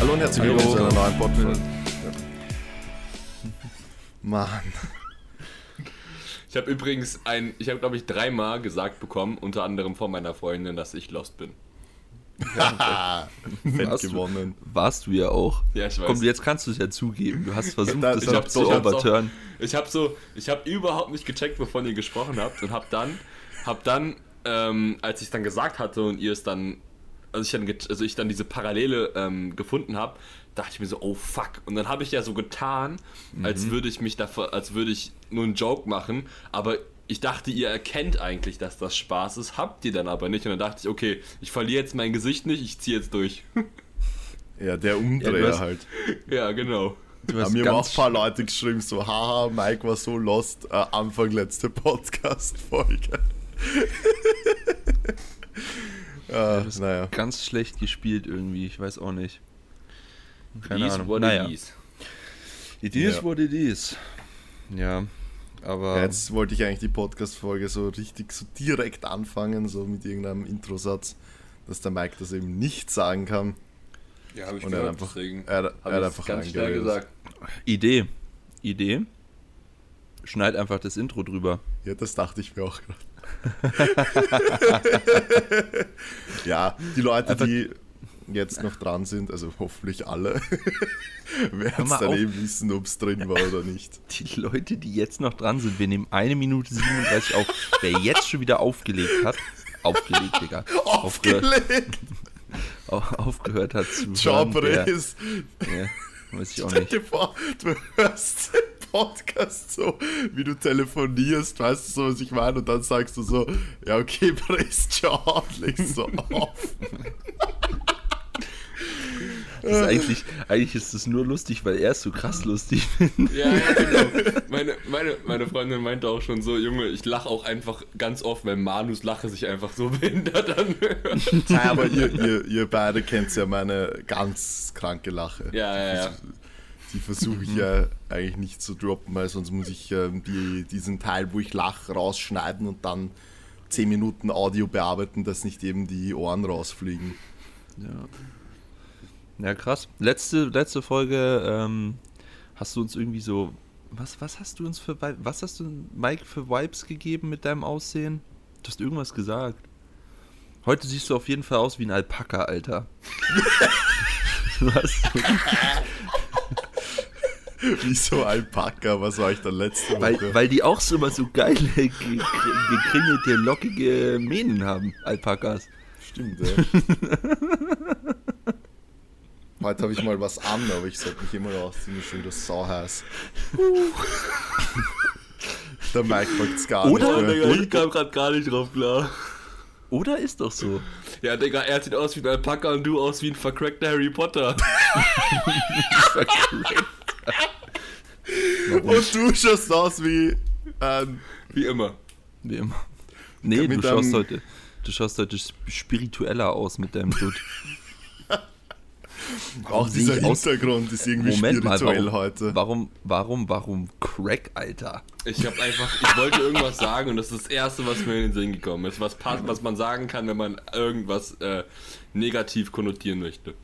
Hallo und herzlich willkommen zu einer neuen Podcast. Mann. Ich habe übrigens ein, ich habe glaube ich dreimal gesagt bekommen, unter anderem von meiner Freundin, dass ich lost bin. Fett Warst du, gewonnen. warst du ja auch. Ja, ich weiß. Komm, jetzt kannst du es ja zugeben. Du hast versucht, Ja, das ich noch zu overturn. Ich habe so, ich habe überhaupt nicht gecheckt, wovon ihr gesprochen habt und habe dann, habe dann, ähm, als ich es dann gesagt hatte und ihr es dann, also ich dann, also ich dann diese Parallele ähm, gefunden habe, dachte ich mir so, oh fuck. Und dann habe ich ja so getan, als würde ich mich dafür, als würde ich nur einen Joke machen, aber ich dachte, ihr erkennt eigentlich, dass das Spaß ist, habt ihr dann aber nicht. Und dann dachte ich, okay, ich verliere jetzt mein Gesicht nicht, ich ziehe jetzt durch. Ja, der Ja, Umdreher du hast- halt. ja, genau. Du Ja, hast mir haben auch ein paar Leute geschrieben, so, haha, Mike war so lost, äh, Anfang letzte Podcast-Folge. äh, naja. ganz schlecht gespielt irgendwie. Ich weiß auch nicht. Keine Is Ahnung. what naja. it is. It is Ja. what it is. Ja, aber Ja, Jetzt wollte ich eigentlich die Podcast-Folge so richtig, so direkt anfangen, so mit irgendeinem Introsatz, dass der Mike das eben nicht sagen kann. Ja, habe ich Und er hat gehört, einfach, deswegen er, er habe hat einfach ganz schnell gesagt. Idee. Idee. Schneid einfach das Intro drüber. Ja, das dachte ich mir auch gerade. ja, die Leute, Einfach- die jetzt noch dran sind, also hoffentlich alle, werden es dann eben wissen, ob es drin war oder nicht. Die Leute, die jetzt noch dran sind, wir nehmen eine Minute 37 auf. Wer jetzt schon wieder aufgelegt hat, aufgelegt, Digga. Aufgehört, Aufgelegt! au- aufgehört hat zu Job hören, der- ist. Ja, weiß ich auch Stell nicht. dir vor, du hörst Podcast so, wie du telefonierst, weißt du so, was ich meine? Und dann sagst du so, ja okay, Press John, legst so auf. Das ist eigentlich, eigentlich ist es nur lustig, weil er es so krass lustig findet. Ja, ja, genau. Meine, meine, meine Freundin meinte auch schon so, Junge, ich lache auch einfach ganz oft, weil Manus Lache sich einfach so behindert anhört. Ja, aber ihr, ihr, ihr beide kennt ja meine ganz kranke Lache. Ja, ja, ja. Die versuche ich ja eigentlich nicht zu droppen, weil sonst muss ich ähm, die, diesen Teil, wo ich lache, rausschneiden und dann 10 Minuten Audio bearbeiten, dass nicht eben die Ohren rausfliegen. Ja. Ja, krass. Letzte, letzte Folge ähm, hast du uns irgendwie so. Was, was hast du uns für Was hast du Mike für Vibes gegeben mit deinem Aussehen? Du hast irgendwas gesagt. Heute siehst du auf jeden Fall aus wie ein Alpaka, Alter. was? Wieso Alpaka? Was war ich da letzte Woche? Weil, weil die auch so immer so geile, ge- ge- gekringelte, lockige Mähnen haben, Alpakas. Stimmt, ja. Heute habe ich mal was an, aber ich sollte mich immer rausziehen, ist schon das sau heiß. Der Mike packt's gar Oder? nicht mehr. ich kam gerade gar nicht drauf klar. Oder ist doch so? Ja, Digga, er sieht aus wie ein Alpaka und du aus wie ein vercrackter Harry Potter. Und du schaust aus wie ein Wie immer. Wie immer. Nee, du schaust heute. Du schaust heute sp- spiritueller aus mit deinem Dutt. Auch dieser ich aus- Hintergrund ist irgendwie Moment mal, spirituell warum, heute. warum, warum, warum Crack, Alter? Ich habe einfach, ich wollte irgendwas sagen und das ist das Erste, was mir in den Sinn gekommen ist. Was, passt, was man sagen kann, wenn man irgendwas äh, negativ konnotieren möchte.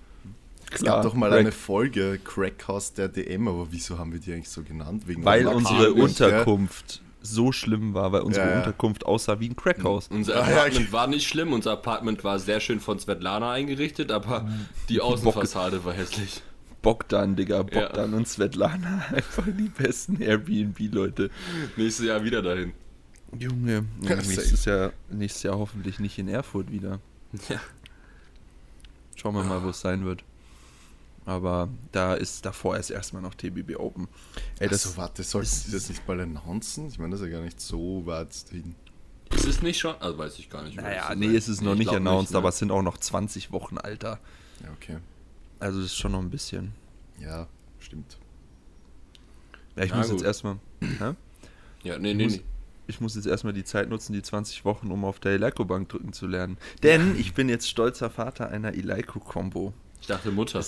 Es gab doch mal Crack. eine Folge Crackhouse der DM, aber wieso haben wir die eigentlich so genannt? Wegen Weil unsere Unterkunft so schlimm war, weil unsere Ja, ja. Unterkunft aussah wie ein Crackhaus. Unser ja, Apartment war nicht schlimm, unser Apartment war sehr schön von Svetlana eingerichtet, aber die Außenfassade war hässlich. Bogdan, Digga, Bogdan und Svetlana, einfach die besten Airbnb-Leute. Nächstes Jahr wieder dahin. Junge, ja, Ja, nächstes, Jahr, nächstes Jahr hoffentlich nicht in Erfurt wieder. Ja. Schauen wir mal, wo es sein wird. Aber da ist davor erst erstmal noch TBB Open. Ey, das, Achso, warte, sollten sie das nicht mal announcen? Ich meine, das ist ja gar nicht so weit hin. Ist es nicht schon? Also weiß ich gar nicht. naja, nee, sein. es ist noch Ich nicht announced, ne? aber es sind auch noch 20 Wochen, Alter. Ja, okay. Also das ist schon noch ein bisschen. Ja, stimmt. Ja, ich Na muss gut. jetzt erstmal. Hä? Ja, nee, Ich nee, muss, nee. ich muss jetzt erstmal die Zeit nutzen, die 20 Wochen, um auf der Eleiko-Bank drücken zu lernen. Denn ich bin jetzt stolzer Vater einer Eleiko-Kombo. Ich dachte Mutter.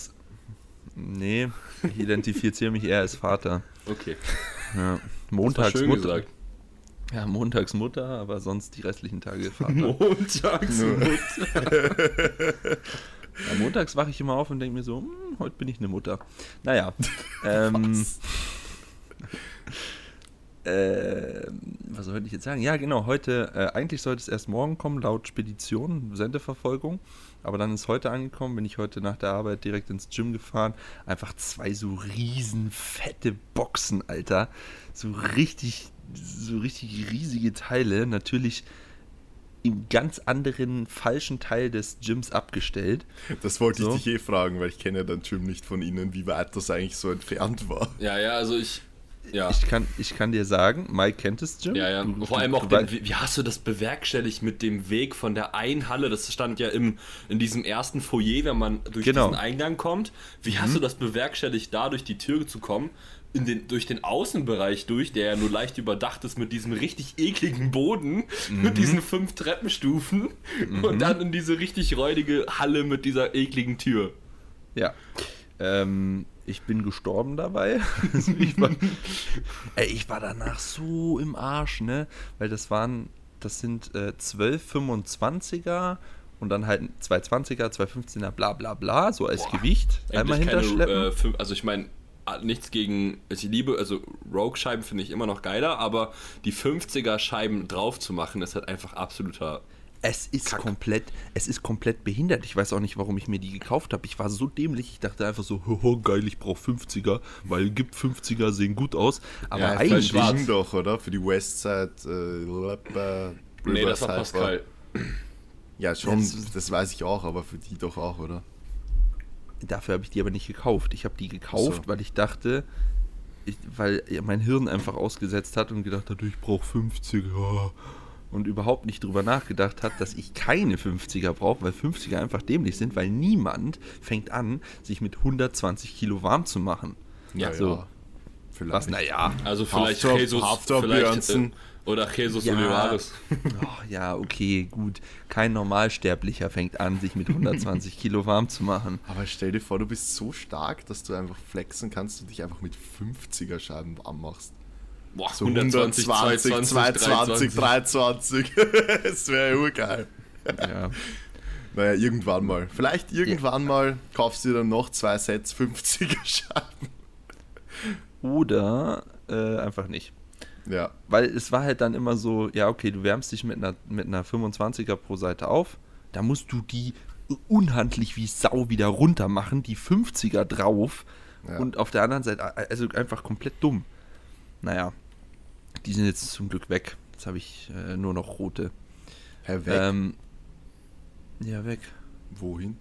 Nee, ich identifiziere mich eher als Vater. Okay. Ja. Das Montags schön Mutter. gesagt. Ja, montags Mutter, aber sonst die restlichen Tage Vater. Montags Mutter. Ja, montags wache ich immer auf und denke mir so, hm, heute bin ich eine Mutter. Naja. ähm, äh, was sollte ich jetzt sagen? Ja, genau, heute, äh, eigentlich sollte es erst morgen kommen, laut Spedition, Sendeverfolgung. Aber dann ist heute angekommen, bin ich heute nach der Arbeit direkt ins Gym gefahren. Einfach zwei so riesen fette Boxen, Alter. So richtig, so richtig riesige Teile. Natürlich im ganz anderen falschen Teil des Gyms abgestellt. Das wollte So. ich dich eh fragen, weil ich kenne ja dein Gym nicht von Ihnen, wie weit das eigentlich so entfernt war. Ja, ja, also ich. Ja. Ich kann, ich kann dir sagen, Mike kennt das Gym. Ja, ja. Du- Vor allem auch, den, wie, wie hast du das bewerkstelligt mit dem Weg von der einen Halle? Das stand ja im, in diesem ersten Foyer, wenn man durch Genau. diesen Eingang kommt. Wie hast du das bewerkstelligt, da durch die Tür zu kommen? In den, durch den Außenbereich durch, der ja nur leicht überdacht ist mit diesem richtig ekligen Boden, mit diesen fünf Treppenstufen und dann in diese richtig räudige Halle mit dieser ekligen Tür. Ja. Ähm, ich bin gestorben dabei. Also ich, war, ey, ich war danach so im Arsch, ne? Weil das waren, das sind äh, 12 25er und dann halt 220er, 215er, bla bla bla, so als Boah, Gewicht. Einmal Endlich keine, hinterschleppen. äh, also ich meine, nichts gegen, ich liebe, also Rogue-Scheiben finde ich immer noch geiler, aber die 50er-Scheiben drauf zu machen, ist halt einfach absoluter. Es ist Kack. komplett, es ist komplett behindert. Ich weiß auch nicht, warum ich mir die gekauft habe. Ich war so dämlich, ich dachte einfach so, hoho, geil, ich brauche 50er, weil gibt 50er sehen gut aus. Aber Ja, eigentlich, schwarz. Doch, oder? Für die Westside. Äh, Lappa- Nee, das war Pascal. Ja, schon, Das- das weiß ich auch, aber für die doch auch, oder? dafür habe ich die aber nicht gekauft. Ich habe die gekauft, So. weil ich dachte, ich, weil mein Hirn einfach ausgesetzt hat und gedacht hat, ich brauche 50er. Und überhaupt nicht drüber nachgedacht hat, dass ich keine 50er brauche, weil 50er einfach dämlich sind, weil niemand fängt an, sich mit 120 Kilo warm zu machen. Ja, so. Vielleicht. Was, naja. Also vielleicht Haftor- Jesus, Haftor vielleicht, äh, oder Jesus Ja. Olivares. Oh, ja, okay, gut. Kein Normalsterblicher fängt an, sich mit 120 Kilo warm zu machen. Aber stell dir vor, du bist so stark, dass du einfach flexen kannst und dich einfach mit 50er Scheiben warm machst. Boah, So 120, 120, 22, 22, 23. das wäre urgeil. Ja. Naja, irgendwann mal. Vielleicht irgendwann mal kaufst du dir dann noch zwei Sets 50er Scheiben. Oder äh, einfach nicht. Ja. Weil es war halt dann immer so, ja, okay, du wärmst dich mit einer, mit einer 25er pro Seite auf, da musst du die unhandlich wie Sau wieder runter machen, die 50er drauf Ja. und auf der anderen Seite, also einfach komplett dumm. Naja, die sind jetzt zum Glück weg. Jetzt habe ich äh, nur noch rote. Herr weg. Ähm, ja, weg. Wohin?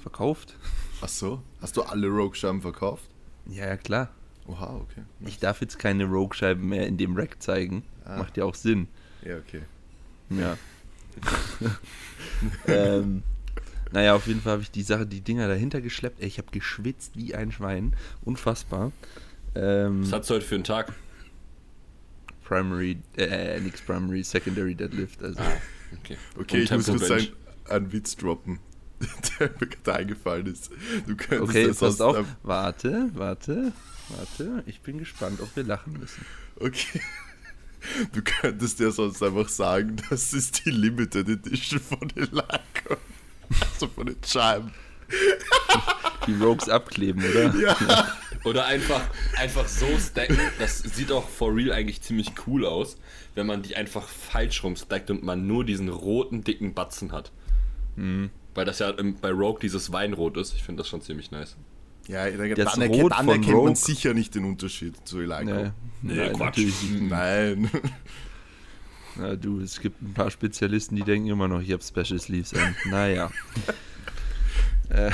Verkauft? Ach so. Hast du alle Rogue-Scheiben verkauft? Ja, ja, klar. Oha, okay. Ich darf jetzt keine Rogue-Scheiben mehr in dem Rack zeigen. Ah. Macht ja auch Sinn. Ja, okay. Ja. ähm, naja, auf jeden Fall habe ich die Sache, die Dinger dahinter geschleppt. Ey, ich habe geschwitzt wie ein Schwein. Unfassbar. Ähm, Was hast du heute für einen Tag? Primary, äh, nix Primary, Secondary Deadlift. Also, Okay, Okay, Und ich muss kurz einen, einen Witz droppen, der mir gerade eingefallen ist. Du könntest okay, das passt auf. Warte, warte, warte. Ich bin gespannt, ob wir lachen müssen. Okay. Du könntest ja sonst einfach sagen, das ist die Limited Edition von Elaco. Also von den Scheiben. Die Rogues abkleben, oder? Ja. Oder einfach, einfach so stacken. Das sieht auch for real eigentlich ziemlich cool aus, wenn man die einfach falsch rumstackt und man nur diesen roten, dicken Batzen hat. Mhm. Weil das ja im, bei Rogue dieses Weinrot ist. Ich finde das schon ziemlich nice. Ja, dann, Das dann, erkennt, Rot dann von erkennt man Rogue. sicher nicht den Unterschied zu Elaco. Nee, Nee, nein, Quatsch. nicht. Nein. Na, du, es gibt ein paar Spezialisten, die denken immer noch, ich habe Special Sleeves an. Naja. äh,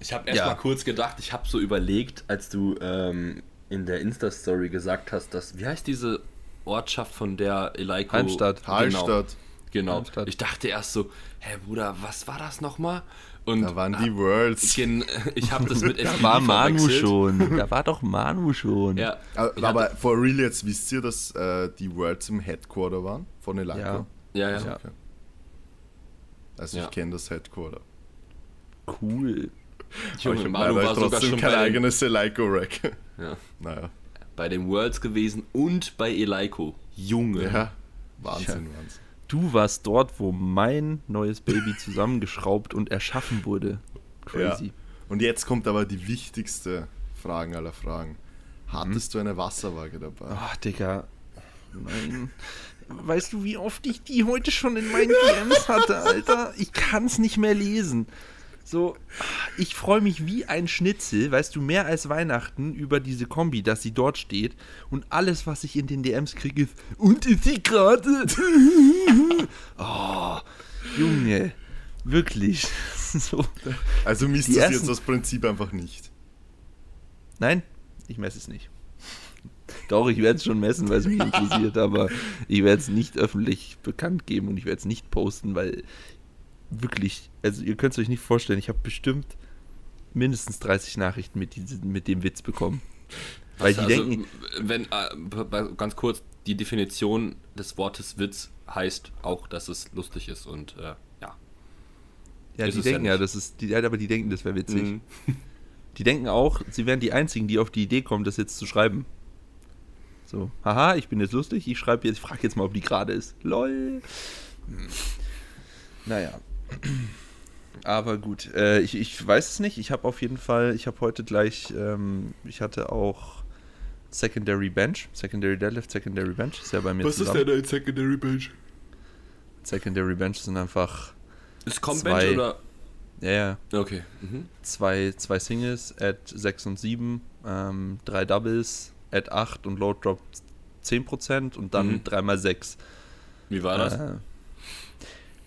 Ich habe erst Ja. mal kurz gedacht, ich habe so überlegt, als du ähm, in der Insta-Story gesagt hast, dass, wie heißt diese Ortschaft, von der Eleiko... Hallstatt. Genau, Hallstatt. genau. Hallstatt. Ich dachte erst so, hä Bruder, was war das nochmal? Und Da waren ah, die Worlds. gen- ich habe das mit da war Manu schon. Da war doch Manu schon. Ja, Aber, ich aber for real jetzt wisst ihr, dass äh, die Worlds im Headquarter waren von Elaco? Ja. ja, ja. Ja. Okay. Also Ja. ich kenne das Headquarter. Cool. Junge, ich Manu war sogar trotzdem schon kein bei eigenes Elaco-Rack. ja, naja. bei den Worlds gewesen und bei Eleiko. Junge. Ja, Wahnsinn, Wahnsinn. Du warst dort, wo mein neues Baby zusammengeschraubt und erschaffen wurde. Crazy. Ja. Und jetzt kommt aber die wichtigste Frage aller Fragen. Hattest du eine Wasserwaage dabei? Ach, Digga. Nein. Weißt du, wie oft ich die heute schon in meinen DMs hatte, Alter? Ich kann es nicht mehr lesen. So, ich freue mich wie ein Schnitzel, weißt du, mehr als Weihnachten über diese Kombi, dass sie dort steht. Und alles, was ich in den DMs kriege, ist, und ist sie gerade? oh, Junge, wirklich. So. Also misst ersten- jetzt das Prinzip einfach nicht. Nein, ich messe es nicht. Doch, ich werde es schon messen, weil es mich interessiert, aber ich werde es nicht öffentlich bekannt geben und ich werde es nicht posten, weil wirklich, also ihr könnt es euch nicht vorstellen, ich habe bestimmt mindestens 30 Nachrichten mit, diesem, mit dem Witz bekommen. Weil die also, denken, wenn, äh, ganz kurz, die Definition des Wortes Witz heißt auch, dass es lustig ist und äh, ja. ja, ist die ja denken ja, nicht. das ist, die, ja, aber die denken, das wäre witzig. Mhm. Die denken auch, sie wären die Einzigen, die auf die Idee kommen, das jetzt zu schreiben. So, haha, ich bin jetzt lustig, ich schreibe jetzt, ich frage jetzt mal, ob die gerade ist. LOL. Hm. Naja. Aber gut, äh, ich, ich weiß es nicht. Ich habe auf jeden Fall, ich habe heute gleich, ähm, ich hatte auch Secondary Bench, Secondary Deadlift, Secondary Bench, ist ja bei mir zusammen. ein Secondary Bench? Secondary Bench sind einfach, Ist Com Zwei. Bench oder? ja, ja, Okay. Mhm. zwei, zwei Singles at 6 und 7, ähm, drei Doubles at 8 und Load Drop 10% und dann Mhm. 3x6. Wie war das? Äh,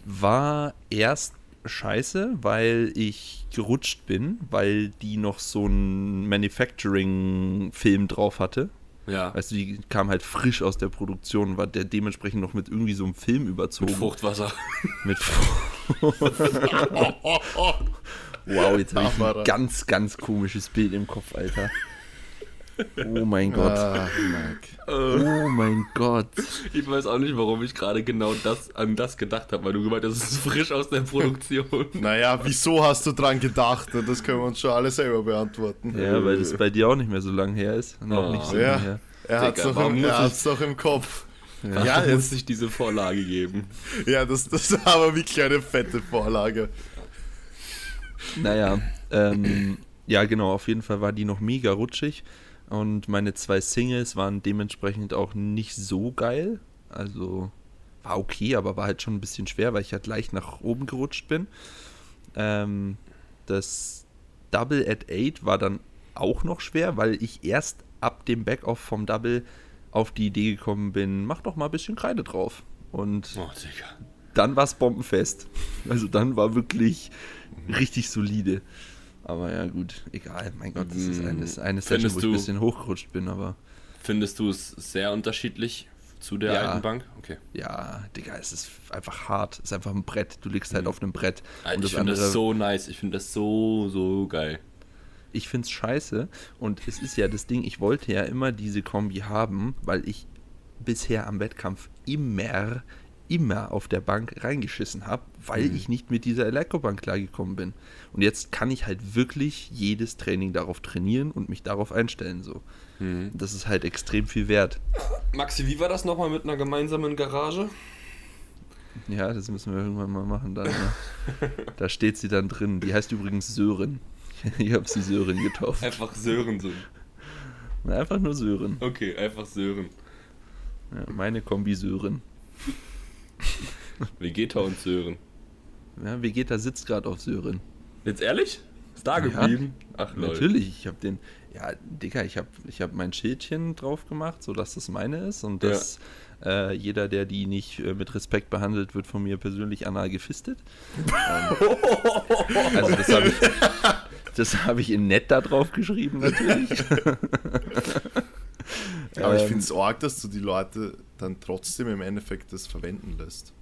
war erst scheiße, weil ich gerutscht bin, weil die noch so einen Manufacturing-Film drauf hatte. ja. Weißt du, die kam halt frisch aus der Produktion, war der dementsprechend noch mit irgendwie so einem Film überzogen. Mit Fruchtwasser. Mit Frucht. wow, jetzt habe ich ein ganz, ganz komisches Bild im Kopf, Alter. Oh mein Gott. Ah. Oh mein Gott. Ich weiß auch nicht, warum ich gerade genau das an das gedacht habe, weil du gemeint hast, es ist frisch aus der Produktion. Naja, wieso hast du dran gedacht? Das können wir uns schon alle selber beantworten. Ja, weil das bei dir auch nicht mehr so lang her ist. Noch Oh. nicht so Ja. lange her. Er hat es doch, muss er doch im Kopf. Ja. Ja, muss jetzt, ich diese Vorlage geben. ja das, das war aber wirklich eine fette Vorlage. Naja, ähm, ja genau, auf jeden Fall war die noch mega rutschig und meine zwei Singles waren dementsprechend auch nicht so geil. Also war okay, aber war halt schon ein bisschen schwer, weil ich halt leicht nach oben gerutscht bin. Ähm, das Double at 8 war dann auch noch schwer, weil ich erst ab dem Backoff vom Double auf die Idee gekommen bin, mach doch mal ein bisschen Kreide drauf. Und Oh, dann war es bombenfest. Also dann war wirklich richtig solide. Aber ja, gut, egal. Mein Gott, das ist eine, eine Session, Findest wo ich ein bisschen hochgerutscht bin, aber Findest du es sehr unterschiedlich zu der Ja. alten Bank? Okay. ja, Digga, es ist einfach hart. Es ist einfach ein Brett. Du liegst halt auf einem Brett. Und Mhm. ich finde das so nice. Ich finde das so, so geil. ich finde es scheiße. Und es ist ja das Ding, ich wollte ja immer diese Kombi haben, weil ich bisher am Wettkampf immer, immer auf der Bank reingeschissen habe, weil Mhm. ich nicht mit dieser Elektrobank klargekommen bin. Und jetzt kann ich halt wirklich jedes Training darauf trainieren und mich darauf einstellen. So. Mhm. Das ist halt extrem viel wert. Maxi, wie war das nochmal mit einer gemeinsamen Garage? Ja, das müssen wir irgendwann mal machen dann. Ja. da steht sie dann drin. Die heißt übrigens Sören. Ich habe sie Sören getauft. Einfach Sörensen. Einfach nur Sören. Okay, einfach Sören. Ja, meine Kombi Sören. Vegeta und Sören. Ja, Vegeta sitzt gerade auf Sören. Jetzt ehrlich? Ist da Ja. geblieben? Ach, lol. Natürlich, ich habe den. Ja, Digga, ich habe ich hab mein Schildchen drauf gemacht, sodass das meine ist und Ja. dass äh, jeder, der die nicht äh, mit Respekt behandelt, wird von mir persönlich anal gefistet. ähm, also das habe ich, das hab ich in nett da drauf geschrieben, natürlich. Aber ich Ähm, finde es arg, dass du die Leute dann trotzdem im Endeffekt das verwenden lässt.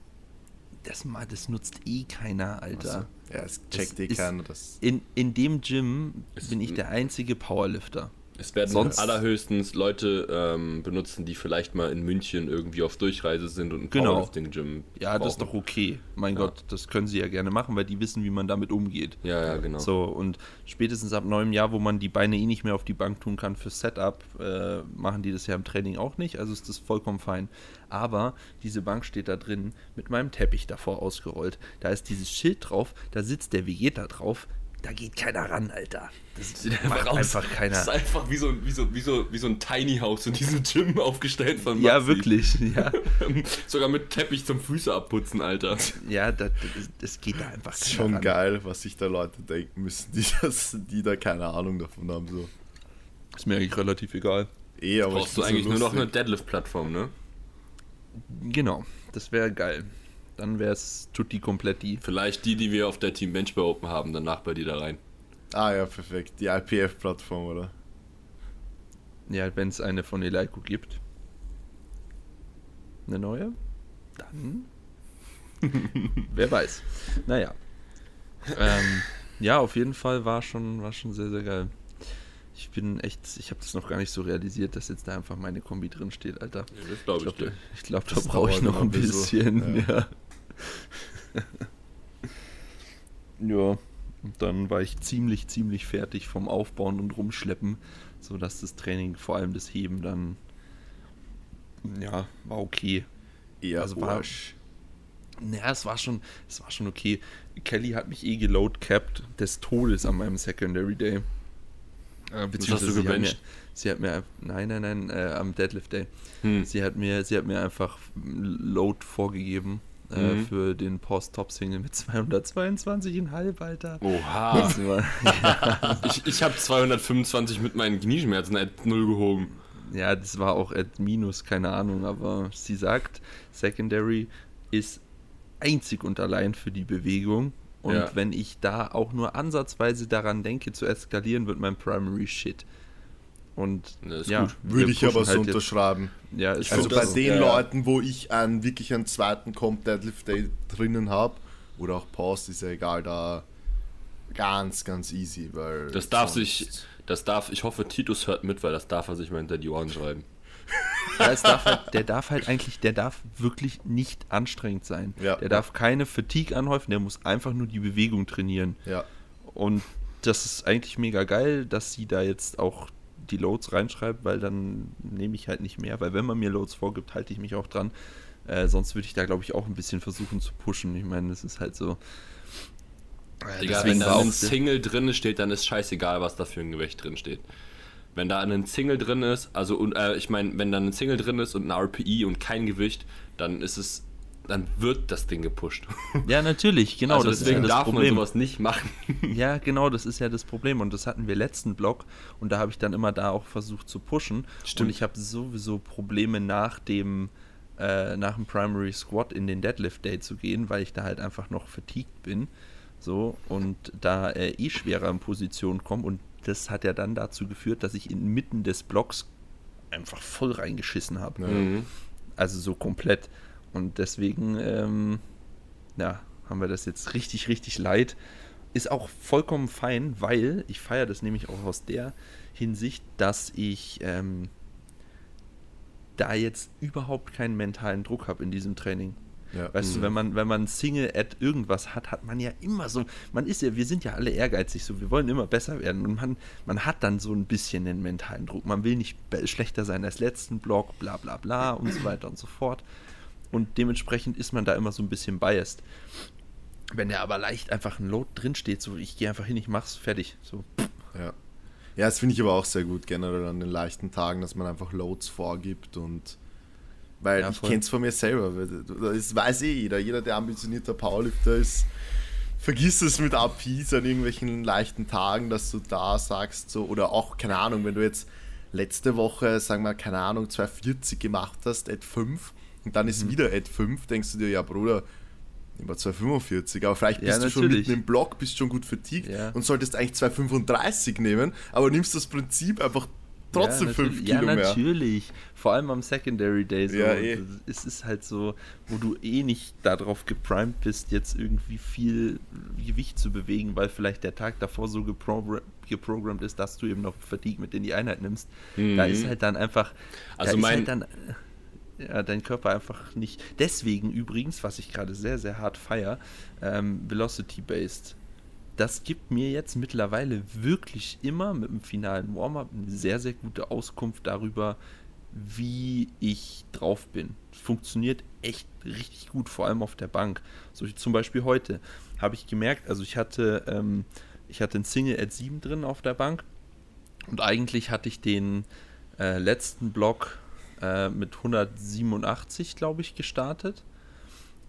das, das nutzt eh keiner, Alter. Also, ja, es checkt Das eh keiner. Das, In, in dem Gym bin ich der einzige Powerlifter. Es werden Sonst- allerhöchstens Leute ähm, benutzen, die vielleicht mal in München irgendwie auf Durchreise sind und ein Genau. Powerlifting-Gym Ja, das ist brauchen. doch okay. Mein Ja. Gott, das können sie ja gerne machen, weil die wissen, wie man damit umgeht. Ja, ja, genau. So, und spätestens ab neuem Jahr, wo man die Beine eh nicht mehr auf die Bank tun kann für Setup, äh, machen die das ja im Training auch nicht, also ist das vollkommen fein. Aber diese Bank steht da drin mit meinem Teppich davor ausgerollt. Da ist dieses Schild drauf, da sitzt der Vegeta drauf. Da geht keiner ran, Alter. Das Sieht macht aus. einfach Das keiner. ist einfach wie so, wie so, wie so, wie so ein Tiny House in diesem Gym aufgestellt von Ja, Maxi. wirklich. Ja, Sogar mit Teppich zum Füße abputzen, Alter. ja das, das, das geht da einfach Das ist schon ran. geil, was sich da Leute denken müssen, die, das, die da keine Ahnung davon haben. So. Ist mir eigentlich relativ egal. Eh, aber Brauchst du eigentlich so nur noch eine. Deadlift-Plattform, ne? Genau, das wäre geil. Dann wäre es Tutti Kompletti. Vielleicht die, die wir auf der Team Bench bei Open haben, danach bei dir da rein. Ah ja, perfekt. Die IPF-Plattform, oder? Ja, wenn es eine von Eleiko gibt. Eine neue? Dann. Wer weiß. Naja. Ähm, ja, auf jeden Fall war schon, war schon sehr, sehr geil. Ich bin echt, ich habe das noch gar nicht so realisiert, dass jetzt da einfach meine Kombi drin steht, Alter. Ja, das glaube Ich ich, glaube, dir. ich glaub, da brauche ich noch ein ein bisschen, bisschen. Ja. ja, und dann war ich ziemlich, ziemlich fertig vom Aufbauen und Rumschleppen, sodass das Training, vor allem das Heben, dann ja, war okay. Eher Also war- Arsch. Ja, es war schon, es war schon okay. Kelly hat mich eh geload capped des Todes an meinem Secondary Day. Äh, beziehungsweise du sie hat, mir, sie hat mir, nein, nein, nein, äh, am Deadlift Day. Hm. Sie hat mir, sie hat mir einfach Load vorgegeben äh, Mhm. für den Post-Top-Single mit 222,5, Alter. Oha. War, ich ich habe 225 mit meinen Knieschmerzen at null gehoben. ja, das war auch at minus, keine Ahnung, aber sie sagt, Secondary ist einzig und allein für die Bewegung. Und Ja. wenn ich da auch nur ansatzweise daran denke zu eskalieren, wird mein Primary Shit. Und Das ist ja, gut. Würde ich aber so halt jetzt- unterschreiben. Ja, ist Also so. bei das- den ja, ja. Leuten, wo ich einen, wirklich einen zweiten Comp Deadlift Day drinnen habe, oder auch Pause, ist ja egal, da ganz, ganz easy, weil. Das darf sich, das darf, ich hoffe, Titus hört mit, weil das darf er sich mal hinter die Ohren schreiben. Ja, es darf halt, der darf halt eigentlich, der darf wirklich nicht anstrengend sein. Ja. Der darf keine Fatigue anhäufen, der muss einfach nur die Bewegung trainieren. Ja, Und das ist eigentlich mega geil, dass sie da jetzt auch die Loads reinschreibt, weil dann nehme ich halt nicht mehr, weil wenn man mir Loads vorgibt, halte ich mich auch dran. Äh, sonst würde ich da, glaube ich, auch ein bisschen versuchen zu pushen. Ich meine, das ist halt so. Äh, Digga, wenn da ein Single drin steht, dann ist scheißegal, was da für ein Gewicht drin steht. Wenn da ein Single drin ist, also und, äh, ich meine, wenn da ein Single drin ist und ein RPI und kein Gewicht, dann ist es, dann wird das Ding gepusht. Ja, natürlich, genau. also das deswegen ja das darf Problem. man sowas nicht machen. Ja, genau, das ist ja das Problem. Und das hatten wir letzten Block. Und da habe ich dann immer da auch versucht zu pushen. Stimmt. Und ich habe sowieso Probleme nach dem, äh, nach dem Primary Squat in den Deadlift Day zu gehen, weil ich da halt einfach noch fatigued bin. So, und da äh, eh schwerer in Position komme. Und das hat ja dann dazu geführt, dass ich inmitten des Blocks einfach voll reingeschissen habe. Mhm. Also so komplett. Und deswegen, ähm, ja, haben wir das jetzt richtig, richtig leid. Ist auch vollkommen fein, weil ich feiere das nämlich auch aus der Hinsicht, dass ich ähm, da jetzt überhaupt keinen mentalen Druck habe in diesem Training. ja. Weißt Mhm. du, wenn man, wenn man Single-Ad irgendwas hat, hat man ja immer so, man ist ja, wir sind ja alle ehrgeizig, so, wir wollen immer besser werden und man, man hat dann so ein bisschen den mentalen Druck. Man will nicht schlechter sein als letzten Block, bla bla bla und so weiter und so fort. Und dementsprechend ist man da immer so ein bisschen biased. Wenn da aber leicht einfach ein Load drinsteht, so ich gehe einfach hin, ich mach's, fertig. So. Ja. Ja, das finde ich aber auch sehr gut, generell an den leichten Tagen, dass man einfach Loads vorgibt und weil Ja, ich kenne es von mir selber, das weiß eh jeder, jeder, der ambitionierter Powerlifter ist, vergiss es mit APs an irgendwelchen leichten Tagen, dass du da sagst, so, oder auch, keine Ahnung, wenn du jetzt letzte Woche, sagen wir, keine Ahnung, 240 gemacht hast, at 5 und dann Mhm. ist wieder at 5, denkst du dir, ja Bruder, immer 245, aber vielleicht Ja, bist du schon mitten im Block, bist schon gut vertiegt Ja. und solltest eigentlich 235 nehmen, aber nimmst das Prinzip einfach trotzdem ja, 5 Kilo ja, natürlich. Vor allem am Secondary Day. So. Ja, eh. Es ist halt so, wo du eh nicht darauf geprimed bist, jetzt irgendwie viel Gewicht zu bewegen, weil vielleicht der Tag davor so gepro geprogrammt ist, dass du eben noch Fatigue mit in die Einheit nimmst. Da ist halt dann einfach. Also mein- halt dann, ja, dein Körper einfach nicht. Deswegen übrigens, was ich gerade sehr, sehr hart feier, ähm, Velocity-Based. Das gibt mir jetzt mittlerweile wirklich immer mit dem finalen Warm-up eine sehr, sehr gute Auskunft darüber, wie ich drauf bin. Funktioniert echt richtig gut, vor allem auf der Bank. So wie zum Beispiel heute habe ich gemerkt, also ich hatte, ähm, ich hatte einen Single at 7 drin auf der Bank und eigentlich hatte ich den äh, letzten Block äh, mit 187, glaube ich, gestartet.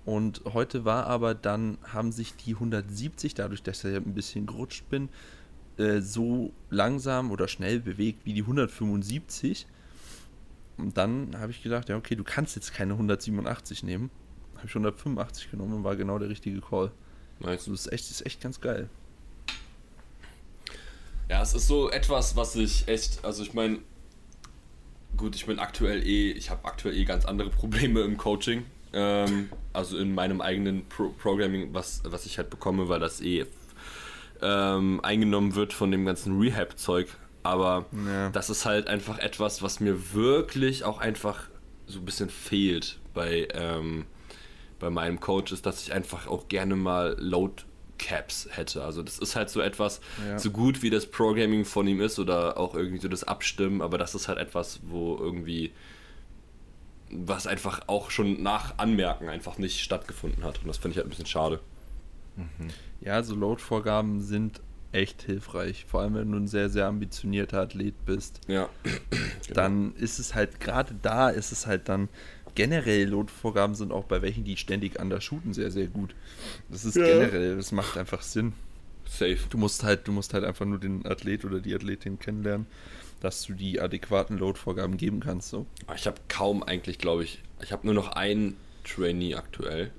Und heute war aber dann, haben sich die 170, dadurch, dass ich ein bisschen gerutscht bin, äh, so langsam oder schnell bewegt wie die 175. Und dann habe ich gedacht, ja, okay, du kannst jetzt keine 187 nehmen. Habe ich 185 genommen und war genau der richtige Call. Nice. Also das ist echt, das ist echt ganz geil. Ja, es ist so etwas, was ich echt, also ich meine, gut, ich bin aktuell eh, ich habe aktuell eh ganz andere Probleme im Coaching. Ähm, also in meinem eigenen Pro Programming, was, was ich halt bekomme, weil das eh ähm, eingenommen wird von dem ganzen Rehab-Zeug. Aber Ja. das ist halt einfach etwas, was mir wirklich auch einfach so ein bisschen fehlt bei, ähm, bei meinem Coach, ist, dass ich einfach auch gerne mal Load Caps hätte. Also das ist halt so etwas, Ja. so gut wie das Programming von ihm ist oder auch irgendwie so das Abstimmen, aber das ist halt etwas, wo irgendwie was einfach auch schon nach Anmerken einfach nicht stattgefunden hat. Und das finde ich halt ein bisschen schade. Ja, so Load-Vorgaben sind echt hilfreich. Vor allem, wenn du ein sehr, sehr ambitionierter Athlet bist. Ja. Dann ist es halt, gerade da ist es halt dann, generell Load-Vorgaben sind auch bei welchen, die ständig anders shooten, sehr, sehr gut. Das ist Ja. generell, das macht einfach Sinn. Safe. Du musst halt, du musst halt einfach nur den Athlet oder die Athletin kennenlernen, dass du die adäquaten Load-Vorgaben geben kannst. So. Ich habe kaum eigentlich, glaube ich, ich habe nur noch einen Trainee aktuell.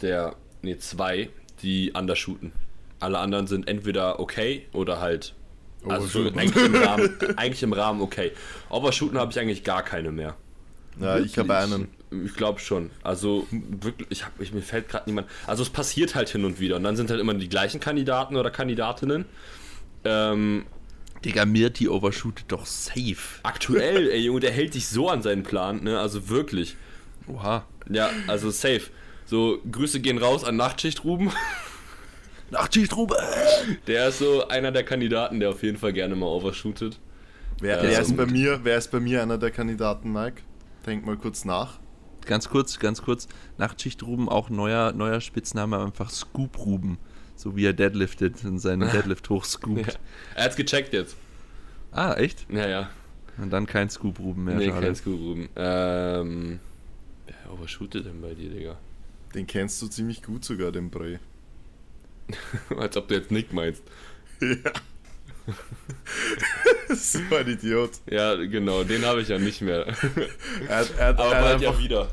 Der, nee, zwei, die undershooten. Alle anderen sind entweder okay oder halt. Also so Overshooten. eigentlich im Rahmen, eigentlich im Rahmen okay. Overshooten habe ich eigentlich gar keine mehr. Ja, ich habe einen. Ich glaube schon. Also wirklich, ich hab, ich, mir fällt gerade niemand. Also es passiert halt hin und wieder. Und dann sind halt immer die gleichen Kandidaten oder Kandidatinnen. Ähm, Digga, Mirti overshootet doch safe. aktuell, ey Junge, der hält sich so an seinen Plan, ne? Also wirklich. Oha. Ja, also safe. So, Grüße gehen raus an Nachtschicht Ruben. Nachtschichtruhe! Der ist so einer der Kandidaten, der auf jeden Fall gerne mal overshootet. Wer, Ja, wer, ist bei mir, wer ist bei mir einer der Kandidaten, Mike? Denk mal kurz nach. Ganz kurz, ganz kurz. Nachtschichtruben, auch neuer, neuer Spitzname, einfach Scoop Ruben. So wie er deadliftet und seinen Deadlift Ja. hochscoopt. Er hat's gecheckt jetzt. Ah, echt? Ja, ja. Und dann kein Scoop Ruben mehr. nee, schade. kein Scoop Ruben. Ähm. Wer overshootet denn bei dir, Digga? Den kennst du ziemlich gut sogar, den Bray. Als ob du jetzt Nick meinst. so ein Idiot. Ja, genau, den habe ich ja nicht mehr. Er hat, er hat, Aber er hat, bald ja einfach, wieder.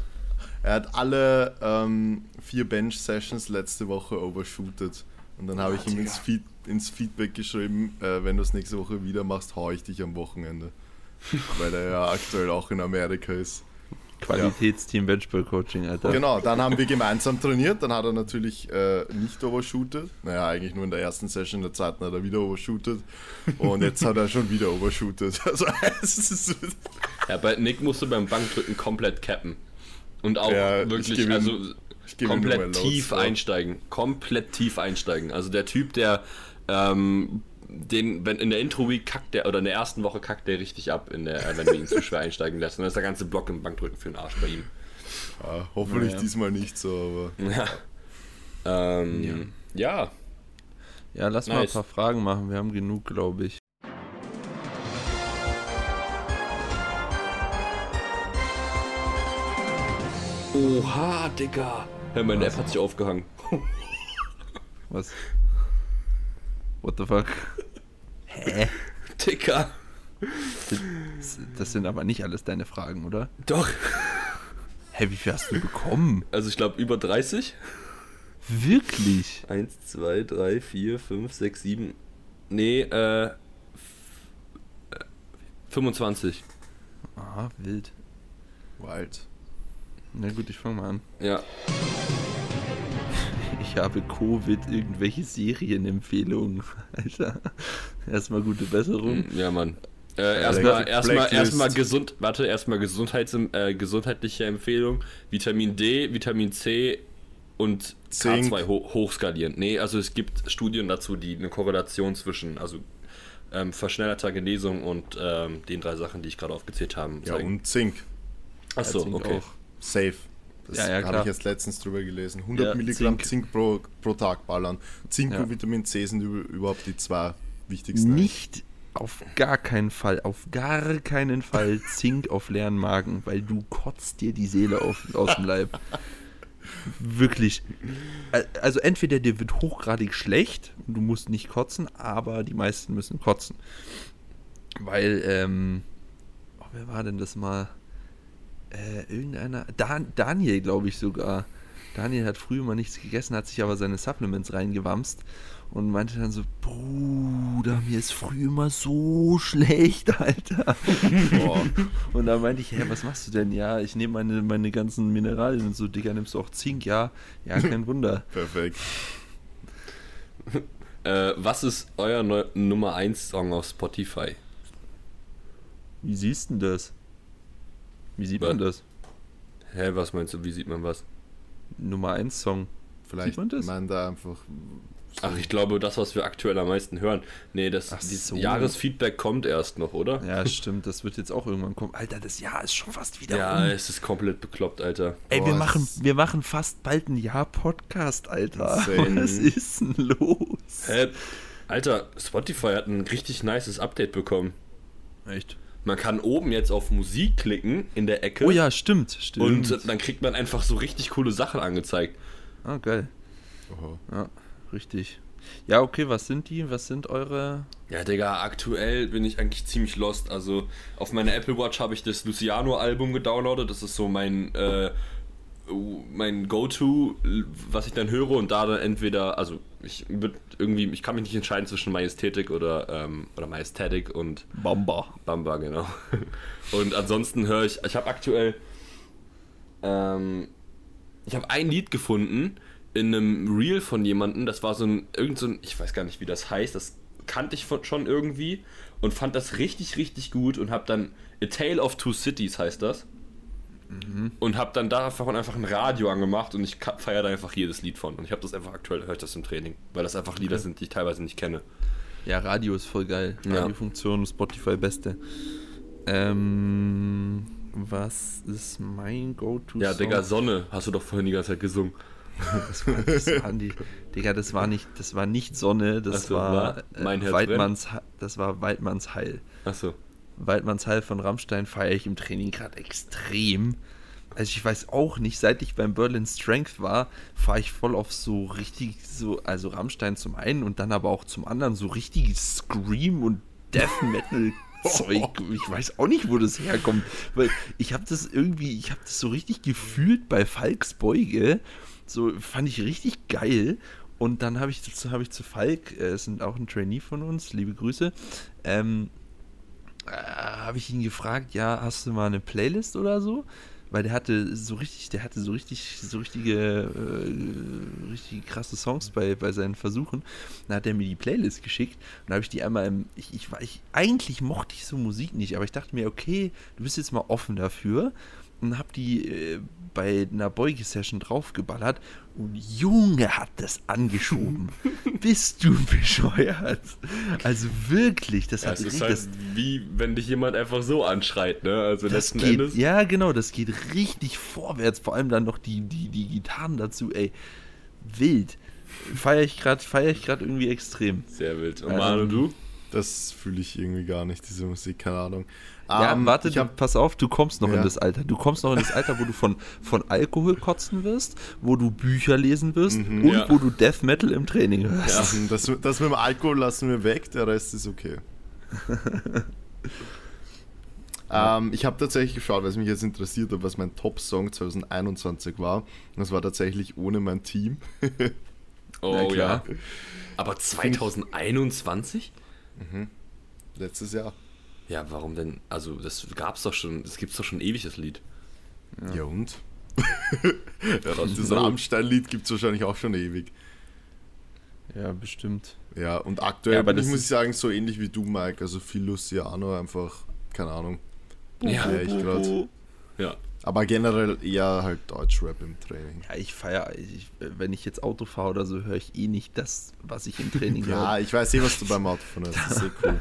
er hat alle ähm, vier Bench-Sessions letzte Woche overshootet. Und dann habe ich ihm ins, Feed, ins Feedback geschrieben, äh, wenn du es nächste Woche wieder machst, hau ich dich am Wochenende. Weil er ja aktuell auch in Amerika ist. Qualitätsteam Benchball Coaching, Alter. Genau, dann haben wir gemeinsam trainiert. Dann hat er natürlich äh, nicht overshootet. Naja, eigentlich nur in der ersten Session, in der zweiten hat er wieder overshootet. Und jetzt hat er schon wieder overshootet. Also, Ja, bei Nick musst du beim Bankdrücken komplett cappen. Und auch Ja, ich wirklich, ihm- also komplett tief einsteigen. Komplett tief einsteigen. Also der Typ, der ähm, den, wenn in der Intro-Week kackt der, oder in der ersten Woche kackt der richtig ab, in der, wenn du ihn zu schwer einsteigen lässt. Und dann ist der ganze Block im Bankdrücken für den Arsch bei ihm. ja, hoffentlich Naja. diesmal nicht so, aber. Ja. Ähm, ja. Ja, lass mal ein Nice. paar Fragen machen. Wir haben genug, glaube ich. Oha, Digga. Hör, meine App hat sich aufgehangen. Was? What the fuck? Hä? Digga. Das, das sind aber nicht alles deine Fragen, oder? Doch. Hä, wie viel hast du bekommen? Also ich glaube über 30. Wirklich? 1, 2, 3, 4, 5, 6, 7. Nee, äh, 25. Aha, wild. Wild. Na gut, ich fange mal an. Ja. Ich habe Covid, irgendwelche Serienempfehlungen. Alter. Erstmal gute Besserung. Ja, Mann. Äh, erstmal, erstmal, erstmal gesund, warte, erstmal Gesundheits, äh, gesundheitliche Empfehlung. Vitamin D, Vitamin C und Zink. K2 ho hochskalieren. Nee, also es gibt Studien dazu, die eine Korrelation zwischen, also ähm, verschnellerter Genesung und ähm, den drei Sachen, die ich gerade aufgezählt habe, Ja, zeigen. und Zink. Achso, Zink okay. auch. Safe. Das Ja, ja, habe ich jetzt letztens drüber gelesen. 100 Ja, Milligramm Zink. Zink, pro, pro Tag ballern. Zink und Vitamin C sind über, überhaupt die zwei wichtigsten. Nicht auf gar keinen Fall, auf gar keinen Fall Zink auf leeren Magen, weil du kotzt dir die Seele auf, aus dem Leib. Wirklich. Al- Also entweder dir wird hochgradig schlecht, du musst nicht kotzen, aber die meisten müssen kotzen. Weil, ähm, oh, wer war denn das mal? Äh, irgendeiner, Dan Daniel, glaube ich sogar. Daniel hat früher mal nichts gegessen, hat sich aber seine Supplements reingewamst und meinte dann so, Bruder, mir ist früher immer so schlecht, Alter. Und da meinte ich, hä, was machst du denn? Ja, ich nehme meine, meine ganzen Mineralien und so, Digga, nimmst du auch Zink? Ja, ja, kein Wunder. Perfekt. Äh, was ist euer Neu Nummer 1 Song auf Spotify? Wie siehst du das? Wie sieht man das? Hä, was meinst du, wie sieht man was? Nummer 1 Song. Vielleicht man das? meint er einfach. Ach, ich glaube, das, was wir aktuell am meisten hören. Nee, das so. Jahresfeedback kommt erst noch, oder? Ja, stimmt, das wird jetzt auch irgendwann kommen. Alter, das Jahr ist schon fast wieder Ja, um. es ist komplett bekloppt, Alter. Ey, wir machen, wir machen fast bald ein Jahr Podcast, Alter. Insane. Was ist denn los? Hä? Alter, Spotify hat ein richtig nices Update bekommen. Echt? Man kann oben jetzt auf Musik klicken in der Ecke. Oh ja, stimmt, stimmt. Und dann kriegt man einfach so richtig coole Sachen angezeigt. ah, geil. Oho. Ja, richtig. Ja, okay, was sind die? Was sind eure. Ja, Digga, aktuell bin ich eigentlich ziemlich lost. Also auf meiner Apple Watch habe ich das Luciano-Album gedownloadet. Das ist so mein, äh, mein Go-To, was ich dann höre und da dann entweder, also ich würd irgendwie, ich kann mich nicht entscheiden zwischen Majestätik oder, ähm, oder Majestätik und Bamba. Bamba, genau. Und ansonsten höre ich, ich habe aktuell, ähm, ich habe ein Lied gefunden in einem Reel von jemandem, das war so ein, irgend so ein, ich weiß gar nicht, wie das heißt, das kannte ich von, schon irgendwie und fand das richtig, richtig gut und habe dann A Tale of Two Cities heißt das. Und habe dann davon einfach ein Radio angemacht und ich feiere da einfach jedes Lied von. Und ich habe das einfach aktuell, höre ich das im Training, weil das einfach Lieder sind, die ich teilweise nicht kenne. Ja, Radio ist voll geil. Ja. Radiofunktion, Spotify beste. Ähm, was ist mein Go-To? Ja, Digga, Sonne, hast du doch vorhin die ganze Zeit gesungen. Das, war, das waren die, Digga, das war nicht, das war nicht Sonne, das Ach so, war, war Mein Herz Waldmanns, das war Waldmanns Heil. Achso. Waldmanns Heil von Rammstein feiere ich im Training gerade extrem. Also ich weiß auch nicht, seit ich beim Berlin Strength war, fahre ich voll auf so richtig, so, also Rammstein zum einen und dann aber auch zum anderen so richtig Scream und Death Metal Zeug. Ich weiß auch nicht, wo das herkommt. Weil ich habe das irgendwie, ich habe das so richtig gefühlt bei Falks Beuge. So fand ich richtig geil. Und dann habe ich, hab ich zu Falk, äh, ist auch ein Trainee von uns, liebe Grüße, ähm, äh, habe ich ihn gefragt, ja, hast du mal eine Playlist oder so? Weil der hatte so richtig, der hatte so richtig, so richtige, äh, richtig krasse Songs bei, bei seinen Versuchen. Dann hat er mir die Playlist geschickt und habe ich die einmal im, ich, ich, war- ich, eigentlich mochte ich so Musik nicht, aber ich dachte mir, okay, du bist jetzt mal offen dafür und habe die äh, bei einer Beuge-Session draufgeballert und Junge hat das angeschoben. Bist du bescheuert? Also wirklich, das Ja, hat es ist richtig, halt das, wie wenn dich jemand einfach so anschreit, ne? Also das letzten geht, Endes. ja genau, das geht richtig vorwärts. Vor allem dann noch die, die, die Gitarren dazu, ey, wild. Feiere ich gerade, feiere ich gerade irgendwie extrem. Sehr wild. Und Ähm, Manu, du? Das fühle ich irgendwie gar nicht, diese Musik, keine Ahnung. Ja, Ähm, warte, ich du, hab, pass auf, du kommst noch Ja. in das Alter. Du kommst noch in das Alter, wo du von, von Alkohol kotzen wirst, wo du Bücher lesen wirst und Mhm, ja. wo du Death Metal im Training hörst. das, das mit dem Alkohol lassen wir weg, der Rest ist okay. ähm, ich habe tatsächlich geschaut, weil es mich jetzt interessiert hat, was mein Top-Song 2021 war. Das war tatsächlich ohne mein Team. Oh ja. Aber 2021? Letztes Jahr. Ja, warum denn? Also, das gab's doch schon, das gibt's doch schon ewig, das Lied. Ja, und? ja, das Rammstein-Lied gibt es wahrscheinlich auch schon ewig. Ja, bestimmt. Ja, und aktuell Ja, aber bin ich, muss ich sagen, so ähnlich wie du, Mike. Also viel Luciano einfach, keine Ahnung. Ja. Ja, ich grad. Ja. Aber generell eher halt Deutschrap im Training. Ja, ich feiere, wenn ich jetzt Auto fahre oder so, höre ich eh nicht das, was ich im Training Ja, höre. ich weiß eh, was du beim Autofahren hast. Das ist sehr cool.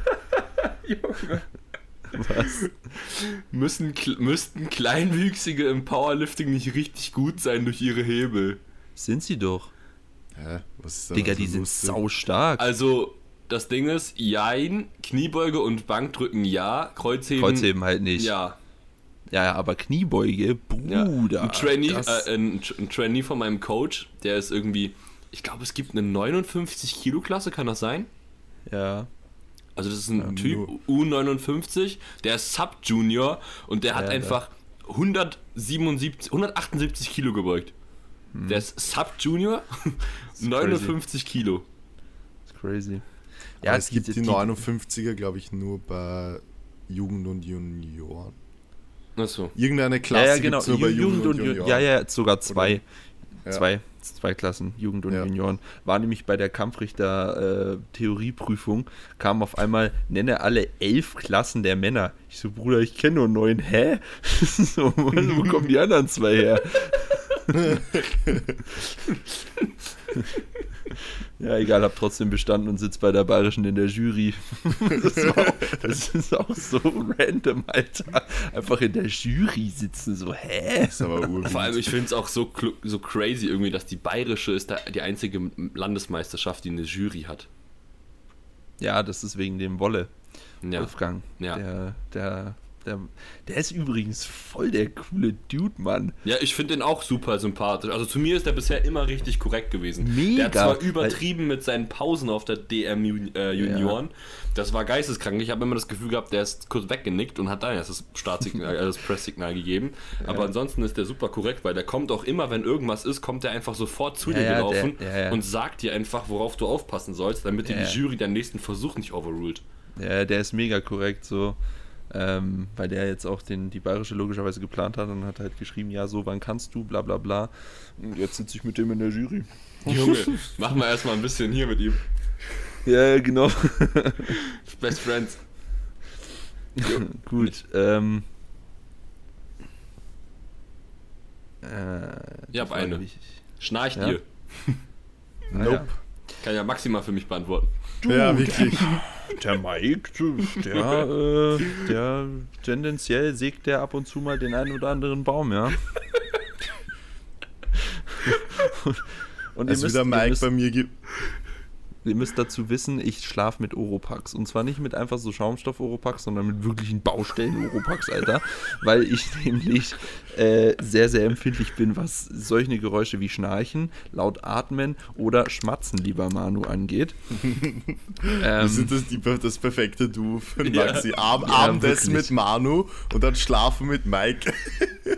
Was? Müssen, müssten Kleinwüchsige im Powerlifting nicht richtig gut sein durch ihre Hebel? Sind sie doch. Hä? Was ist da Digga, so die sind sau stark. Also, das Ding ist, Jein, Kniebeuge und Bankdrücken ja, Kreuzheben. Kreuzheben halt nicht. Ja. Ja, ja, aber Kniebeuge, ja. Bruder. Ein, Trainee, äh, ein, ein Trainee von meinem Coach, der ist irgendwie, ich glaube, es gibt eine 59 Kilo Klasse, kann das sein? ja. Also das ist ein Ja, Typ nur- U59, der ist Sub-Junior und der hat Ja, einfach 177, 178 Kilo gebeugt. Hm. Der ist Sub-Junior, 59 Kilo. ist crazy. Ja, es gibt diese- die 59er, glaube ich, nur bei Jugend und Junioren. Achso. Irgendeine Ja, Klasse ja, genau. gibt's nur bei Ju- Jugend, und Ju- Junioren. Ja, ja, sogar zwei. Ja. Zwei, zwei Klassen, Jugend und Ja. Junioren. War nämlich bei der Kampfrichter-Theorieprüfung, kam auf einmal, nenne alle elf Klassen der Männer. Ich so, Bruder, ich kenne nur neun. Hä? so, Mann, wo kommen die anderen zwei her? ja, egal, hab trotzdem bestanden und sitz bei der Bayerischen in der Jury. das, war auch, das ist auch so random, Alter. Einfach in der Jury sitzen, so, hä? ist aber urgut. Vor allem, ich finde es auch so, so crazy irgendwie, dass die bayerische ist da die einzige Landesmeisterschaft, die eine Jury hat. Ja, das ist wegen dem Wolle. Ja. Wolfgang. Ja. Der, der, der, der ist übrigens voll der coole Dude, Mann. Ja, ich finde den auch super sympathisch. Also zu mir ist er bisher immer richtig korrekt gewesen. Mega, Der hat zwar übertrieben mit seinen Pausen auf der DM äh, Junioren. Das war geisteskrank. Ich habe immer das Gefühl gehabt, der ist kurz weggenickt und hat dann erst das Startsignal, äh, das Presssignal gegeben. Aber ansonsten ist der super korrekt, weil der kommt auch immer, wenn irgendwas ist, kommt der einfach sofort zu Ja, dir ja, gelaufen der- ja, ja. und sagt dir einfach, worauf du aufpassen sollst, damit dir Ja, die ja. Jury deinen nächsten Versuch nicht overruled. Ja, der ist mega korrekt so. Ähm, weil der jetzt auch den, die Bayerische logischerweise geplant hat und hat halt geschrieben, ja, so, wann kannst du, bla bla bla. Und jetzt sitze ich mit dem in der Jury. Junge, machen wir erstmal ein bisschen hier mit ihm. Ja, genau. Best Friends. Gut. Ähm, äh, Ich hab die Frage, eine. ich- Schnarcht Ja? ihr. Nope. Kann ja maximal für mich beantworten. Ja, wirklich. Der Mike, der, äh, der tendenziell sägt der ab und zu mal den einen oder anderen Baum, ja. und und Also wieder ihr, Mike müsst, bei mir gibt. Ihr müsst dazu wissen, ich schlafe mit Oropax. Und zwar nicht mit einfach so Schaumstoff-Oropax, sondern mit wirklichen Baustellen-Oropax, Alter. Weil ich nämlich äh, sehr, sehr empfindlich bin, was solche Geräusche wie Schnarchen, laut Atmen oder Schmatzen, lieber Manu, angeht. Ähm, sind das, die, das perfekte Duo für den Ja. Maxi. Ab, Ja, Abendessen wirklich. mit Manu und dann Schlafen mit Mike.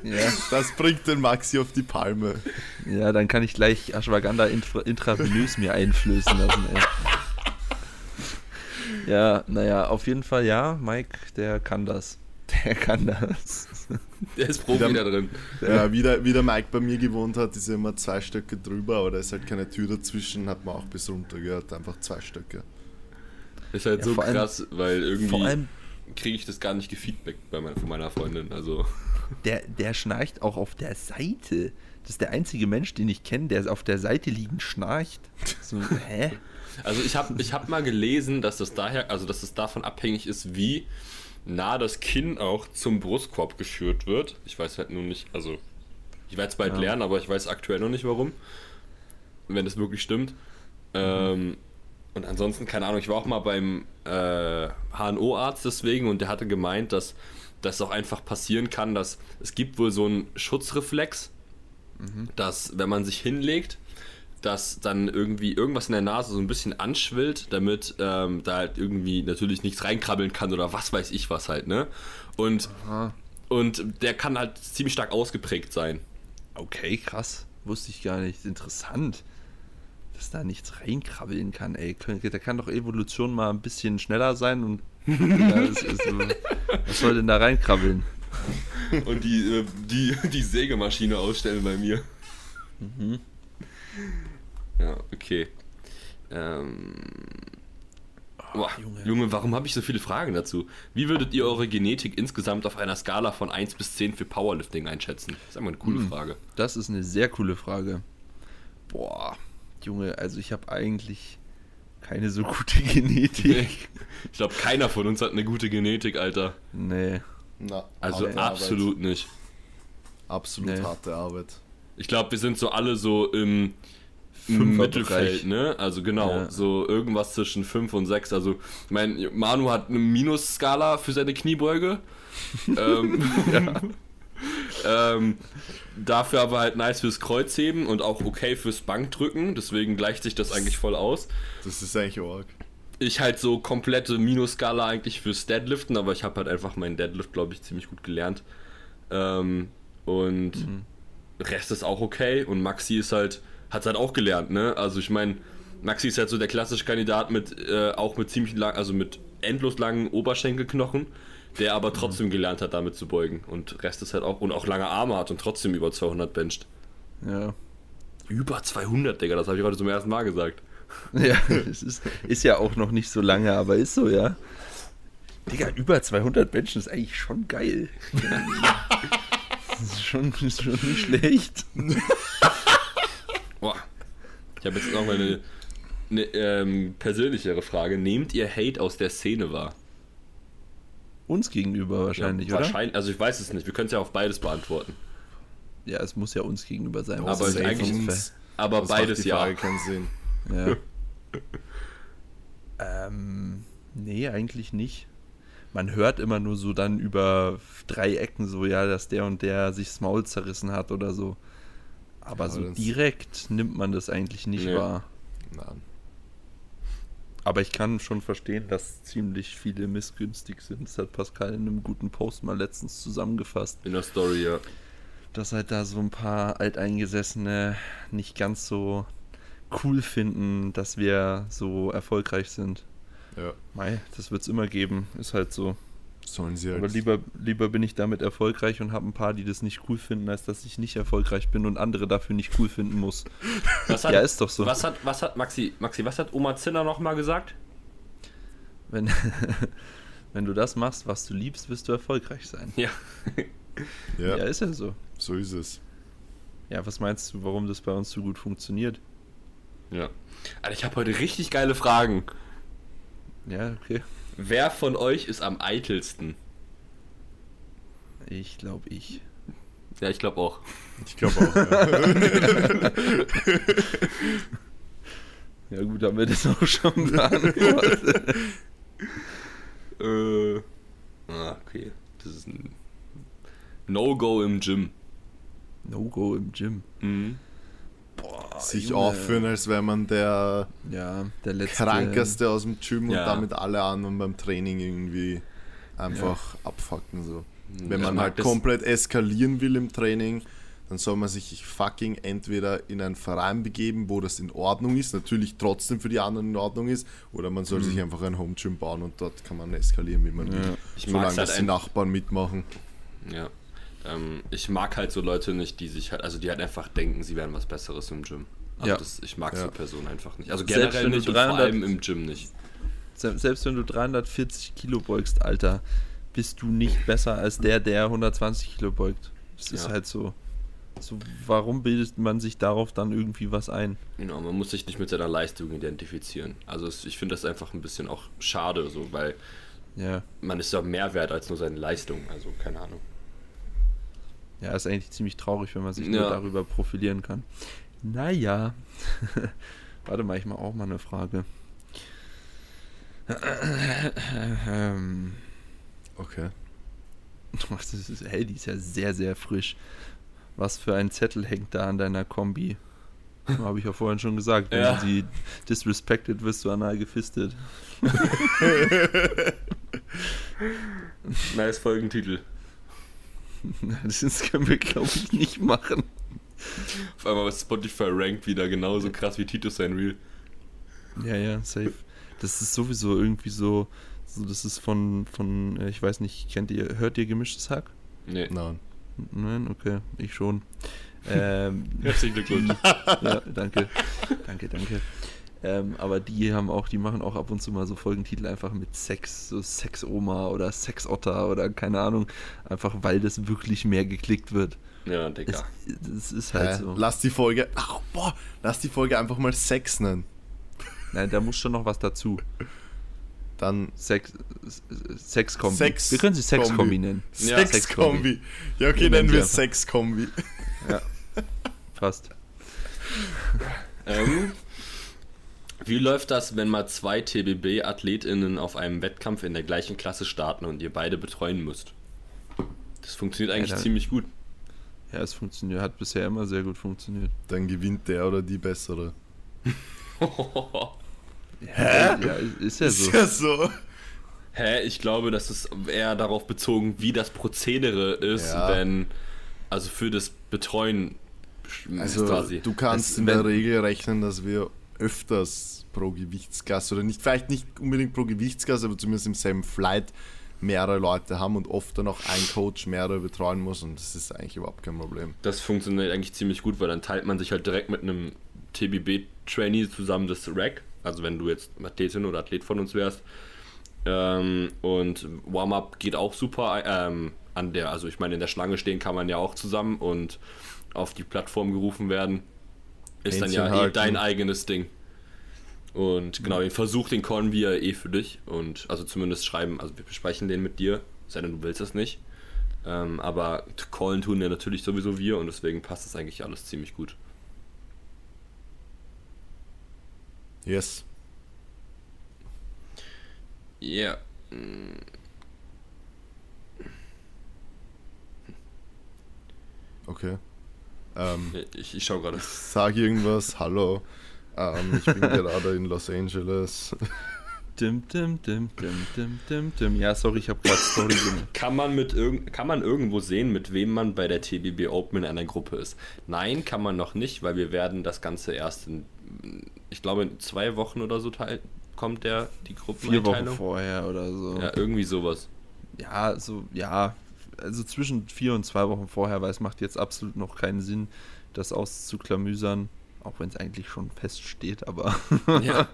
ja. Das bringt den Maxi auf die Palme. Ja, dann kann ich gleich Ashwagandha intra intravenös mir einflößen lassen, ey. Ja, naja, auf jeden Fall ja, Mike, der kann das. Der kann das. Der ist Profi Wieder- da drin. Ja, wie, der, wie der Mike bei mir gewohnt hat, ist ja immer zwei Stöcke drüber, aber da ist halt keine Tür dazwischen, hat man auch bis runter gehört, einfach zwei Stöcke. Ist halt Ja, so vor allem- krass, weil irgendwie Vor allem, kriege ich das gar nicht gefeedbackt bei meiner, von meiner Freundin. Also der, der schnarcht auch auf der Seite. Das ist der einzige Mensch, den ich kenne, der auf der Seite liegend schnarcht. So, hä? Also ich habe ich hab mal gelesen, dass das daher, also dass es davon abhängig ist, wie nah das Kinn auch zum Brustkorb geführt wird. Ich weiß halt nur nicht, also ich werde es bald Ja. lernen, aber ich weiß aktuell noch nicht warum. Wenn das wirklich stimmt. Ähm, und ansonsten, keine Ahnung, ich war auch mal beim äh, HNO-Arzt deswegen und der hatte gemeint, dass das auch einfach passieren kann, dass es gibt wohl so einen Schutzreflex, dass wenn man sich hinlegt, dass dann irgendwie irgendwas in der Nase so ein bisschen anschwillt, damit ähm, da halt irgendwie natürlich nichts reinkrabbeln kann oder was weiß ich was halt, ne? Und, Aha. und der kann halt ziemlich stark ausgeprägt sein. Okay, krass. Wusste ich gar nicht. Interessant. Dass da nichts reinkrabbeln kann, ey. Da kann doch Evolution mal ein bisschen schneller sein und Ja, ist so, was soll denn da reinkrabbeln? Und die, äh, die, die Sägemaschine ausstellen bei mir. Mhm. Ja, okay. Ähm. Boah, Junge. Junge. warum habe ich so viele Fragen dazu? Wie würdet ihr eure Genetik insgesamt auf einer Skala von 1 bis 10 für Powerlifting einschätzen? Das ist einmal eine coole Hm. Frage. Das ist eine sehr coole Frage. Boah, Junge, also ich habe eigentlich keine so gute Genetik. Ich glaube, keiner von uns hat eine gute Genetik, Alter. Nee. Na, Also absolut nicht. Arbeit. Absolut Nee. harte Arbeit. Ich glaube, wir sind so alle so im, im. Mittelfeld, ne? Also genau, Ja. so irgendwas zwischen 5 und 6. Also, ich meine, Manu hat eine Minusskala für seine Kniebeuge. ähm, ähm, dafür aber halt nice fürs Kreuzheben und auch okay fürs Bankdrücken. Deswegen gleicht sich das eigentlich voll aus. Das ist eigentlich arg. Ich halt so komplette Minusskala eigentlich fürs Deadliften, aber ich habe halt einfach meinen Deadlift, glaube ich, ziemlich gut gelernt. Ähm, und Rest ist auch okay und Maxi ist halt, hat halt auch gelernt, ne? Also ich meine, Maxi ist halt so der klassische Kandidat mit, äh, auch mit ziemlich lang, also mit endlos langen Oberschenkelknochen, der aber trotzdem gelernt hat, damit zu beugen. Und Rest ist halt auch, und auch lange Arme hat und trotzdem über 200 bencht. Ja. Über 200, Digga, das habe ich heute zum ersten Mal gesagt. Ja, es ist, ist ja auch noch nicht so lange, aber ist so, ja. Digga, über 200 Menschen ist eigentlich schon geil. Das ist schon, ist schon nicht schlecht. Boah. Ich habe jetzt noch mal eine, eine ähm, persönlichere Frage. Nehmt ihr Hate aus der Szene wahr? Uns gegenüber wahrscheinlich, ja, oder? Wahrscheinlich, also ich weiß es nicht. Wir können es ja auf beides beantworten. Ja, es muss ja uns gegenüber sein. Aber eigentlich- uns- Aber beides ja. Frage keinen Sinn. Ja. ähm, nee, eigentlich nicht. Man hört immer nur so dann über drei Ecken so, ja, dass der und der sich das Maul zerrissen hat oder so. Aber Ja, so direkt nimmt man das eigentlich nicht Nee. wahr. Nein. Aber ich kann schon verstehen, dass ziemlich viele missgünstig sind. Das hat Pascal in einem guten Post mal letztens zusammengefasst. In der Story, ja. dass halt da so ein paar Alteingesessene nicht ganz so cool finden, dass wir so erfolgreich sind. Ja, Mei, das wird's immer geben, ist halt so. sollen sie halt. Aber lieber, lieber bin ich damit erfolgreich und habe ein paar, die das nicht cool finden, als dass ich nicht erfolgreich bin und andere dafür nicht cool finden muss. Was hat, Ja, ist doch so. Was hat, was hat Maxi, Maxi, was hat Oma Zinner nochmal gesagt? Wenn, wenn du das machst, was du liebst, wirst du erfolgreich sein. Ja. ja, Ja, ist ja so. so ist es. Ja, was meinst du, warum das bei uns so gut funktioniert? Ja. Alter, ich habe heute richtig geile Fragen. Ja, okay. Wer von euch ist am eitelsten? Ich glaube ich. Ja, ich glaube auch. Ich glaube auch. Ja. Ja gut, haben wir das auch schon beantwortet. Äh. Ah, okay. Das ist ein No-Go im Gym. No-Go im Gym. Mhm. Boah, Sich Junge. aufführen, als wäre man der Ja, der letzte. krankeste aus dem Gym Ja. und damit alle anderen beim Training irgendwie einfach abfucken. So. Wenn Ich man halt komplett eskalieren will im Training, dann soll man sich fucking entweder in einen Verein begeben, wo das in Ordnung ist, natürlich trotzdem für die anderen in Ordnung ist, oder man soll sich einfach ein Home Gym bauen und dort kann man eskalieren, wie man will. Ja. Ich Solange halt das die Nachbarn mitmachen. Ja. Ähm, ich mag halt so Leute nicht, die sich halt, also die halt einfach denken, sie wären was Besseres im Gym. Also Ja. das, ich mag Ja. so Personen einfach nicht. Also Selbst generell wenn du nicht und vor 300 allem im Gym nicht. Se- Selbst wenn du 340 Kilo beugst, Alter, bist du nicht besser als der, der 120 Kilo beugt. Das ist Ja. halt so. so. Warum bildet man sich darauf dann irgendwie was ein? Genau, man muss sich nicht mit seiner Leistung identifizieren. Also es, ich finde das einfach ein bisschen auch schade, so, weil Ja. man ist ja mehr wert als nur seine Leistung. Also keine Ahnung. Ja, ist eigentlich ziemlich traurig, wenn man sich Ja. nur darüber profilieren kann. Naja. Warte mal, ich mache auch mal eine Frage. Ähm, Okay. ach, das ist, hey, die ist ja sehr, sehr frisch. Was für ein Zettel hängt da an deiner Kombi? Habe ich ja vorhin schon gesagt. Wenn Ja. du sie disrespected, wirst du anal gefistet. Nice Folgentitel. Das können wir, glaube ich, nicht machen. Auf einmal was Spotify rankt wieder genauso krass wie Titus sein Reel. Ja, ja, safe. Das ist sowieso irgendwie so So, das ist von, von, äh, ich weiß nicht, kennt ihr, hört ihr gemischtes Hack? Nee. Nein. Nein, okay, ich schon. Ähm, Herzlichen Glückwunsch. ja, danke. Danke, danke. Ähm, aber die haben auch, die machen auch ab und zu mal so Folgentitel einfach mit Sex, so Sex-Oma oder Sex-Otter oder keine Ahnung, einfach weil das wirklich mehr geklickt wird. Ja, Digga. es ist halt Hä? so. Lass die Folge. Au, boah, lass die Folge einfach mal Sex nennen. Nein, da muss schon noch was dazu. Dann Sex, Sex-Kombi. Sex- wir können sie Sex-Kombi Kombi. nennen. Ja, Sex-Kombi. Ja, okay, Wir nennen wir. Sex-Kombi. Ja, fast. Ähm, wie läuft das, wenn mal zwei TBB-AthletInnen auf einem Wettkampf in der gleichen Klasse starten und ihr beide betreuen müsst? Das funktioniert eigentlich dann- ziemlich gut. Ja, es funktioniert, hat bisher immer sehr gut funktioniert. Dann gewinnt der oder die bessere. Hä? Ja, ist ja Ist so. ja so. Hä, ich glaube, das ist eher darauf bezogen, wie das Prozedere ist, Ja. wenn, also für das Betreuen Also, quasi. du kannst Es- in der Regel rechnen, dass wir öfters pro Gewichtsklasse oder nicht, vielleicht nicht unbedingt pro Gewichtsklasse, aber zumindest im selben Flight mehrere Leute haben und oft dann auch ein Coach mehrere betreuen muss und das ist eigentlich überhaupt kein Problem. Das funktioniert eigentlich ziemlich gut, weil dann teilt man sich halt direkt mit einem TBB-Trainee zusammen das Rack. Also wenn du jetzt Athletin oder Athlet von uns wärst. Ähm, und Warm-up geht auch super ähm, an der, also ich meine, in der Schlange stehen kann man ja auch zusammen und auf die Plattform gerufen werden. Ist dann ja eh dein eigenes Ding. Und genau, den Versuch, den callen wir eh für dich. Und also zumindest schreiben, also wir besprechen den mit dir, sei denn du willst das nicht. Ähm, aber callen tun ja natürlich sowieso wir und deswegen passt das eigentlich alles ziemlich gut. Yes. Ja. Okay. Ähm, Ich, ich schau gerade. sag irgendwas, hallo. Ähm, ich bin gerade in Los Angeles. Dim, dim, dim, dim, dim, dim, dim. Ja, sorry, ich habe gerade Story gemacht. Kann man, mit irgend, kann man irgendwo sehen, mit wem man bei der TBB Open in einer Gruppe ist? Nein, kann man noch nicht, weil wir werden das Ganze erst in, ich glaube, in zwei Wochen oder so teil, kommt der, die Vier Wochen vorher oder so. Ja, irgendwie sowas. Ja, so, ja, also zwischen vier und zwei Wochen vorher, weil es macht jetzt absolut noch keinen Sinn, das auszuklamüsern, auch wenn es eigentlich schon feststeht, aber, Ja.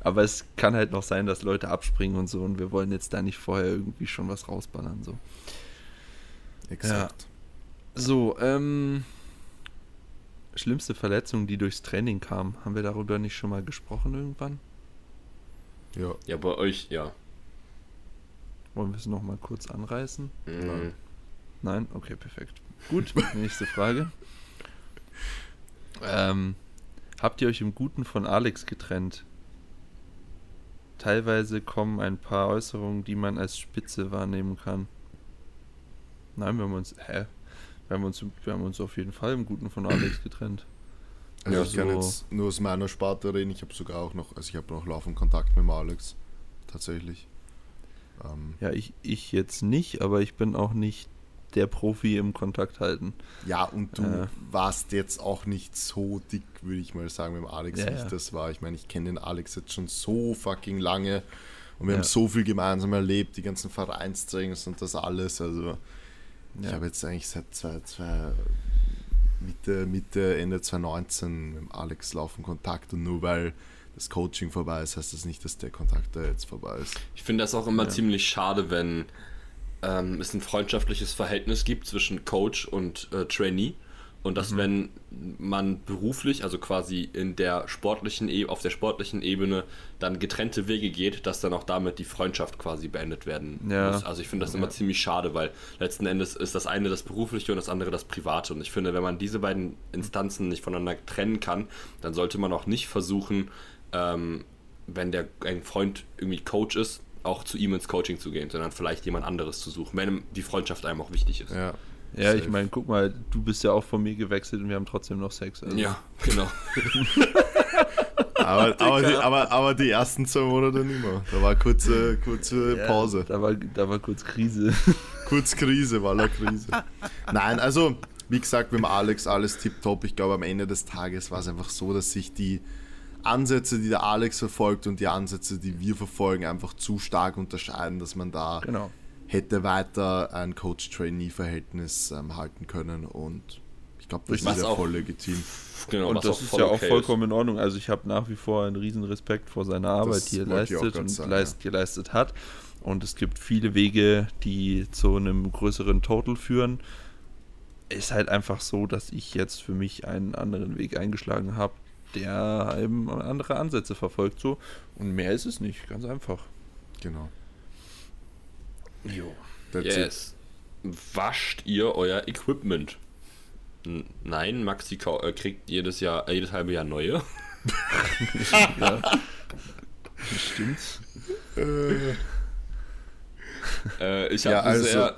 aber es kann halt noch sein, dass Leute abspringen und so und wir wollen jetzt da nicht vorher irgendwie schon was rausballern, so. Exakt. So, ähm, schlimmste Verletzung, die durchs Training kam, haben wir darüber nicht schon mal gesprochen irgendwann? Ja. Ja, bei euch, ja. Wollen wir es nochmal kurz anreißen? Mhm. Nein? Okay, perfekt. Gut, nächste Frage. Ähm, habt ihr euch im Guten von Alex getrennt? Teilweise kommen ein paar Äußerungen, die man als Spitze wahrnehmen kann. Nein, wir haben uns, hä? Wir haben uns, wir haben uns auf jeden Fall im Guten von Alex getrennt. Also Ja, ich kann so- jetzt nur aus meiner Sparte reden. Ich habe sogar auch noch, also ich habe noch laufend Kontakt mit dem Alex. Tatsächlich. Ähm, Ja, ich, ich jetzt nicht, aber ich bin auch nicht der Profi im Kontakt halten. ja, und du Äh. warst jetzt auch nicht so dick, würde ich mal sagen, mit dem Alex, Ja, wie ich ja. das war. Ich meine, ich kenne den Alex jetzt schon so fucking lange und wir Ja. haben so viel gemeinsam erlebt, die ganzen Vereinstrainings und das alles. Also ich habe jetzt eigentlich seit zwei, zwei, Mitte, Mitte, Ende 2019 mit dem Alex laufen Kontakt und nur weil das Coaching vorbei ist, heißt das nicht, dass der Kontakt da jetzt vorbei ist. Ich finde das auch immer Ja. ziemlich schade, wenn ähm, es ein freundschaftliches Verhältnis gibt zwischen Coach und äh, Trainee. Und dass, wenn man beruflich, also quasi in der sportlichen, e auf der sportlichen Ebene dann getrennte Wege geht, dass dann auch damit die Freundschaft quasi beendet werden Ja. muss. Also ich finde das Ja. immer ziemlich schade, weil letzten Endes ist das eine das berufliche und das andere das private. Und ich finde, wenn man diese beiden Instanzen nicht voneinander trennen kann, dann sollte man auch nicht versuchen, ähm, wenn der ein Freund irgendwie Coach ist, auch zu ihm ins Coaching zu gehen, sondern vielleicht jemand anderes zu suchen, wenn die Freundschaft einem auch wichtig ist. Ja, Ja, ich meine, guck mal, du bist ja auch von mir gewechselt und wir haben trotzdem noch Sex. Also. Ja, genau. Aber, aber, die, aber, aber die ersten zwei Monate nicht mehr. Da war kurze, kurze Ja, Pause. Da war, da war kurz Krise. Kurz Krise, war la Krise. Nein, also, wie gesagt, mit dem Alex alles tipptopp. Ich glaube, am Ende des Tages war es einfach so, dass sich die Ansätze, die der Alex verfolgt und die Ansätze, die wir verfolgen, einfach zu stark unterscheiden, dass man da Genau. hätte weiter ein Coach-Trainee-Verhältnis ähm, halten können und ich glaube, das Was ist ja auch- voll legitim. Genau, und das ist ja auch okay vollkommen in Ordnung. Also ich habe nach wie vor einen riesen Respekt vor seiner Arbeit, die er auch leistet und sagen, leist, geleistet hat. Und es gibt viele Wege, die zu einem größeren Total führen. Ist halt einfach so, dass ich jetzt für mich einen anderen Weg eingeschlagen habe, der eben andere Ansätze verfolgt. So. Und mehr ist es nicht, ganz einfach. Genau. Jo. That's it. Yes. Wascht ihr euer Equipment? N- Nein, Maxi äh, kriegt jedes Jahr, äh, jedes halbe Jahr neue. Stimmt. Äh, ich Ja, habe also- bisher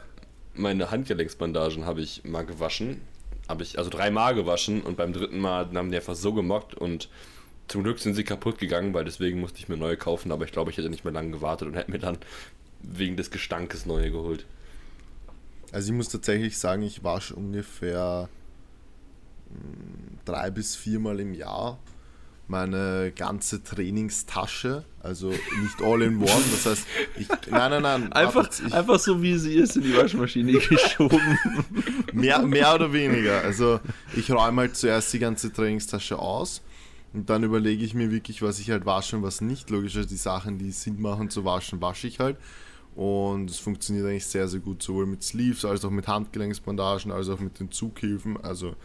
meine Handgelenksbandagen habe ich mal gewaschen. Habe ich also dreimal gewaschen und beim dritten Mal haben die einfach so gemockt und zum Glück sind sie kaputt gegangen, weil deswegen musste ich mir neue kaufen, aber ich glaube, ich hätte nicht mehr lange gewartet und hätte mir dann wegen des Gestankes neue geholt. Also ich muss tatsächlich sagen, ich wasche ungefähr mh, drei bis viermal im Jahr meine ganze Trainingstasche, also nicht all in one, das heißt, ich, nein, nein, nein, Einfach, wartet, ich, einfach so wie sie ist in die Waschmaschine geschoben. mehr, mehr oder weniger, also ich räume halt zuerst die ganze Trainingstasche aus und dann überlege ich mir wirklich, was ich halt wasche und was nicht, logischerweise die Sachen, die Sinn machen zu waschen, wasche ich halt und es funktioniert eigentlich sehr, sehr gut, sowohl mit Sleeves als auch mit Handgelenksbandagen, als auch mit den Zughilfen. Also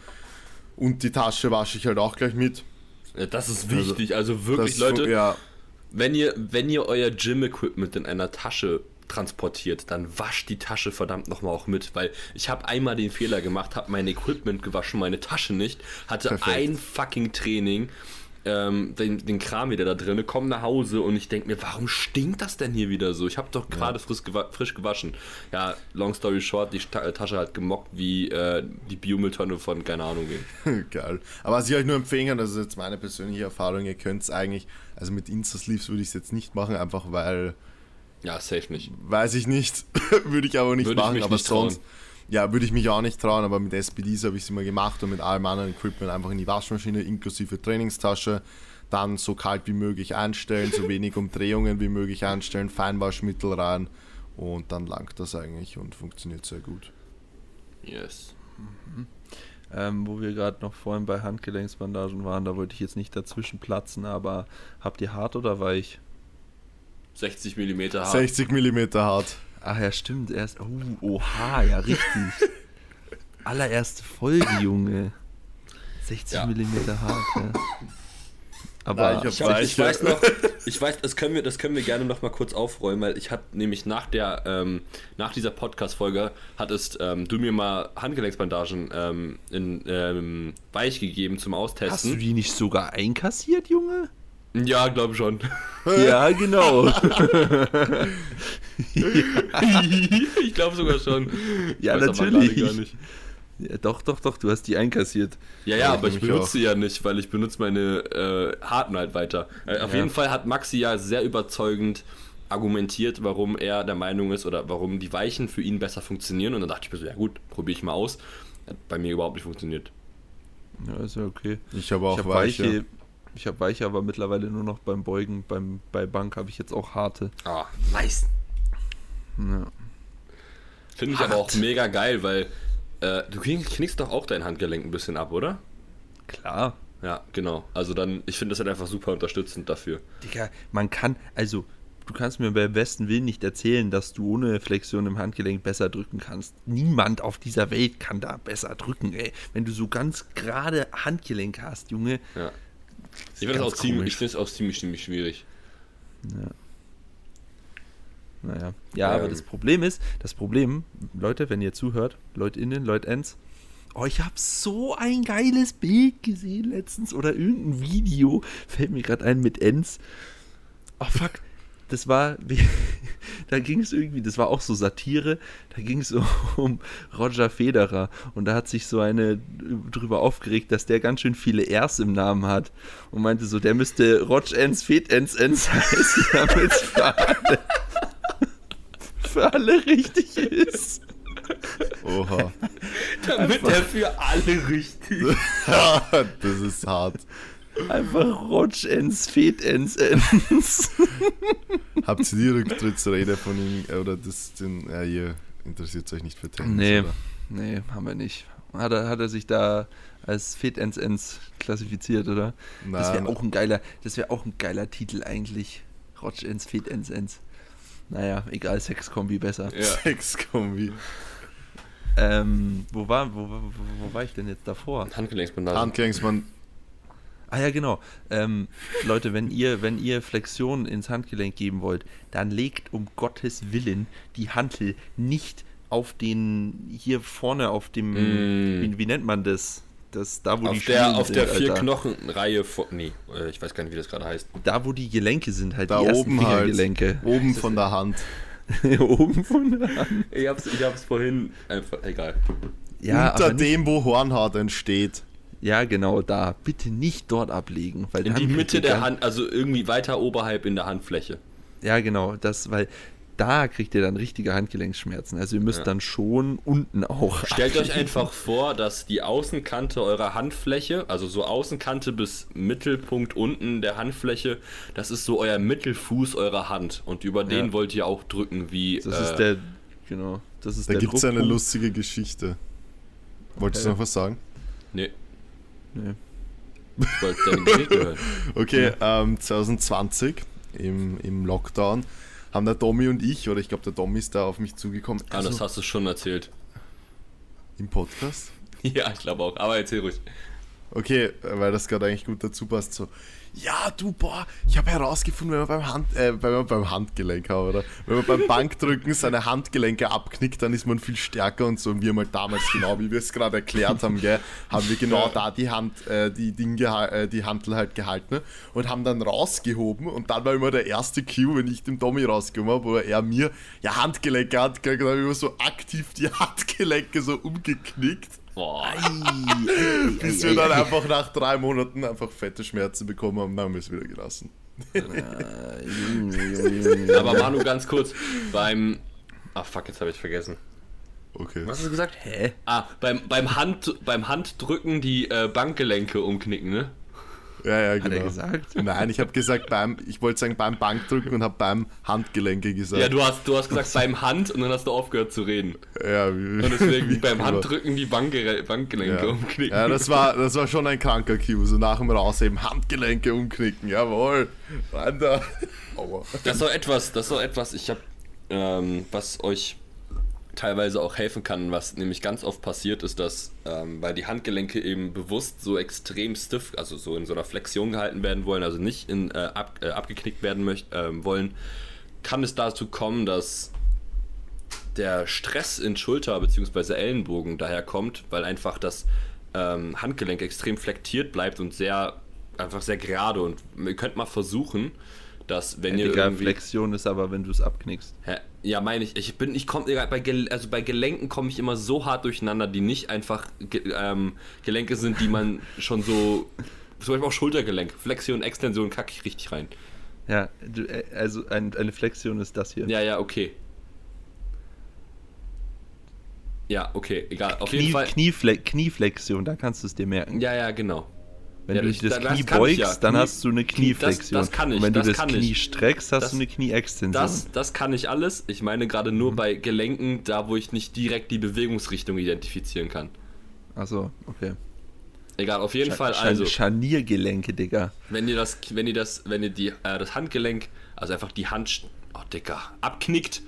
und die Tasche wasche ich halt auch gleich mit. Das ist wichtig, also, wirklich, Das Leute, Ja, wenn ihr, wenn ihr euer Gym-Equipment in einer Tasche transportiert, dann wascht die Tasche verdammt nochmal auch mit, weil ich habe einmal den Fehler gemacht, habe mein Equipment gewaschen, meine Tasche nicht, hatte Perfekt. ein fucking Training, ähm, den, den Kram wieder da drin, komm nach Hause und ich denke mir, warum stinkt das denn hier wieder so? Ich habe doch gerade frisch, gewa frisch gewaschen. Ja, long story short, die Ta Tasche hat gemockt wie äh, die Biomülltonne von keine Ahnung wem. geil. Aber was ich euch nur empfehlen kann, das ist jetzt meine persönliche Erfahrung, ihr könnt es eigentlich, also mit Insta-Sleeves würde ich es jetzt nicht machen, einfach weil, Ja, safe nicht. weiß ich nicht, würde ich aber nicht Würde machen, aber nicht trauen. Ja, würde ich mich auch nicht trauen, aber mit SPDs habe ich es immer gemacht und mit allem anderen Equipment einfach in die Waschmaschine inklusive Trainingstasche, dann so kalt wie möglich einstellen, so wenig Umdrehungen wie möglich einstellen, Feinwaschmittel rein und dann langt das eigentlich und funktioniert sehr gut. Yes. Ähm, wo wir gerade noch vorhin bei Handgelenksbandagen waren, da wollte ich jetzt nicht dazwischen platzen, aber habt ihr hart oder weich? 60 mm hart. 60 mm hart. Ach ja, stimmt, erst. Oh, oha, ja, richtig. Allererste Folge, Junge. 60 Ja. Millimeter hart, ja. Aber Ja, ich hab Ich, weiß noch, ich weiß, das können wir, das können wir gerne noch mal kurz aufräumen, weil ich habe nämlich nach der, ähm, nach dieser Podcast-Folge hattest ähm, du mir mal Handgelenksbandagen ähm, in ähm, weich gegeben zum hast du Austesten. die nicht sogar einkassiert, Junge? Ja, glaube schon. Ja, genau. ich glaube sogar schon. Ja, natürlich. gerade gar nicht. ja, doch, doch, doch, du hast die einkassiert. Ja, ja, Ja, aber ich benutze auch. sie ja nicht, weil ich benutze meine äh, harten halt weiter. Äh, auf Ja. jeden Fall hat Maxi ja sehr überzeugend argumentiert, warum er der Meinung ist oder warum die Weichen für ihn besser funktionieren. Und dann dachte ich mir so, ja gut, probiere ich mal aus. Hat bei mir überhaupt nicht funktioniert. Ja, ist ja okay. Ich habe auch ich habe weiche. weiche, ich habe weiche, aber mittlerweile nur noch beim Beugen, beim, bei Bank habe ich jetzt auch harte. Ah, nice. Ja. Finde ich aber auch mega geil, weil äh, du knickst knickst doch auch dein Handgelenk ein bisschen ab, oder? Klar. Ja, genau. Also dann, ich finde das halt einfach super unterstützend dafür. Digga, man kann, also, du kannst mir beim besten Willen nicht erzählen, dass du ohne Flexion im Handgelenk besser drücken kannst. Niemand auf dieser Welt kann da besser drücken, ey. Wenn du so ganz gerade Handgelenk hast, Junge. Ja. Ich finde das ganz auch ziemlich, ich es auch ziemlich, ziemlich schwierig. Naja. Ja, Ja, aber ähm. das Problem ist, das Problem, Leute, wenn ihr zuhört, Leute innen, Leute ends, oh, ich habe so ein geiles Bild gesehen letztens oder irgendein Video, fällt mir gerade ein mit Ends. Oh fuck, das war, wie, da ging es irgendwie, das war auch so Satire, da ging es so um Roger Federer und da hat sich so eine drüber aufgeregt, dass der ganz schön viele Rs im Namen hat und meinte so, der müsste Roger Ends, Fed Ends, Ends heißen, damit es für alle, für alle richtig ist. Oha. Damit der für alle richtig. das ist hart. Einfach Rotschens, Fetens, Ens. Habt ihr die Rücktrittsrede von ihm äh, oder das, den, ja, ihr interessiert euch nicht für Tennis? Nee, Oder? nee, haben wir nicht. Hat er, hat er sich da als Fetens, Ens klassifiziert, oder? Das wäre Nein. auch ein geiler, das wäre auch ein geiler Titel eigentlich. Rotschens, Fetens, Ens. Naja, egal, Sexkombi besser. Ja. Sexkombi. Ähm, wo war, wo, wo, wo war ich denn jetzt davor? Handgelenksbandage. Handgelenksmann, Ah ja, genau. Ähm, Leute, wenn ihr, wenn ihr Flexion ins Handgelenk geben wollt, dann legt um Gottes Willen die Hantel nicht auf den hier vorne auf dem Mm. wie, wie nennt man das? Das da wo die auf der, Schienen auf sind, der vier Alter. Knochenreihe vor. Nee, äh, ich weiß gar nicht, wie das gerade heißt. Da wo die Gelenke sind, halt da die ersten oben halt. Fingergelenke. Oben von der Hand. oben von der Hand. Ich hab's, ich hab's vorhin einfach. Egal. Ja, Unter dem, wo Hornhaut entsteht. Ja, genau da. Bitte nicht dort ablegen, weil In die Mitte der Hand, also irgendwie weiter oberhalb in der Handfläche. Ja, genau, das, weil da kriegt ihr dann richtige Handgelenksschmerzen. Also ihr müsst Ja. dann schon unten auch. Stellt euch ablegen. einfach vor, dass die Außenkante eurer Handfläche, also so Außenkante bis Mittelpunkt unten der Handfläche, das ist so euer Mittelfuß eurer Hand. Und über den Ja. wollt ihr auch drücken, wie. Das ist äh, der, genau, das ist Da gibt es eine lustige Geschichte. Wolltest du Okay. noch was sagen? Nee, Nee. ich wollte deine Geschichte hören. Okay, ähm, 2020 im, im Lockdown haben der Tommy und ich, oder ich glaube der Tommy ist da auf mich zugekommen, Ah, das also hast du schon erzählt. im Podcast. Ja, ich glaube auch. Aber erzähl ruhig. Okay, äh, weil das gerade eigentlich gut dazu passt. So, ja, du, boah, ich habe herausgefunden, wenn man beim, Hand, äh, wenn man beim Handgelenk hat, oder wenn man beim Bankdrücken seine Handgelenke abknickt, dann ist man viel stärker und so. Und wir halt damals, genau wie wir es gerade erklärt haben, gell, haben wir genau da die Hand, äh, die Dinge, äh, die Hantel halt gehalten ne? und haben dann rausgehoben. Und dann war immer der erste Cue, wenn ich dem Tommy rausgekommen habe, wo er mir, ja, Handgelenke, Handgelenke, dann habe ich immer so aktiv die Handgelenke so umgeknickt. Boah. Bis wir dann einfach nach drei Monaten einfach fette Schmerzen bekommen haben, dann haben wir es wieder gelassen. Aber Manu, ganz kurz. Beim. Ach fuck, jetzt habe ich vergessen. Okay. Was hast du gesagt? Hä? Ah, beim, beim, Hand, beim Handdrücken die äh, Bankgelenke umknicken, ne? Ja, ja, Hat er genau. gesagt? Nein, ich habe gesagt beim, ich wollte sagen beim Bankdrücken und habe beim Handgelenke gesagt. Ja, du hast, du hast gesagt beim Hand und dann hast du aufgehört zu reden. Ja, wie, Und deswegen wie beim. Handdrücken die Bankgere Bankgelenke Ja. umknicken. ja, das war, das war schon ein kranker Cue. So nach dem Rausheben Handgelenke umknicken. Jawohl. Aua. Das doch etwas, das doch etwas, ich habe, ähm, was euch teilweise auch helfen kann, was nämlich ganz oft passiert ist, dass, ähm, weil die Handgelenke eben bewusst so extrem stiff, also so in so einer Flexion gehalten werden wollen, also nicht in, äh, ab, äh, abgeknickt werden möcht, ähm, wollen, kann es dazu kommen, dass der Stress in Schulter bzw. Ellenbogen daher kommt, weil einfach das ähm, Handgelenk extrem flektiert bleibt und sehr einfach sehr gerade und ihr könnt mal versuchen, dass wenn ihr Digga, irgendwie Flexion ist aber, wenn du es abknickst. Hä? Ja, meine ich. Ich bin, ich komme, bei, Gel also bei Gelenken komme ich immer so hart durcheinander, die nicht einfach ge ähm, Gelenke sind, die man schon so, zum Beispiel auch Schultergelenk, Flexion, Extension, kacke ich richtig rein. Ja, du, äh, also ein, eine Flexion ist das hier. Ja, ja, okay. Ja, okay, egal. Auf Knie, jeden Fall. Kniefle Knieflexion, da kannst du es dir merken. Ja, ja, genau. Wenn Ja, du das- das, das Knie beugst, ja. dann Knie- hast du eine Knie- das- Knieflexion. das kann ich, Und wenn das du das kann Knie ich. streckst, hast Das- du eine Knieextension. Das, das kann ich alles. Ich meine gerade nur bei Gelenken, da wo ich nicht direkt die Bewegungsrichtung identifizieren kann. Achso, okay. Egal, auf jeden Scha- Fall also. Scharniergelenke, Digga. Wenn ihr das, wenn ihr das, wenn ihr die, äh, das Handgelenk, also einfach die Hand, oh Dicker, abknickt,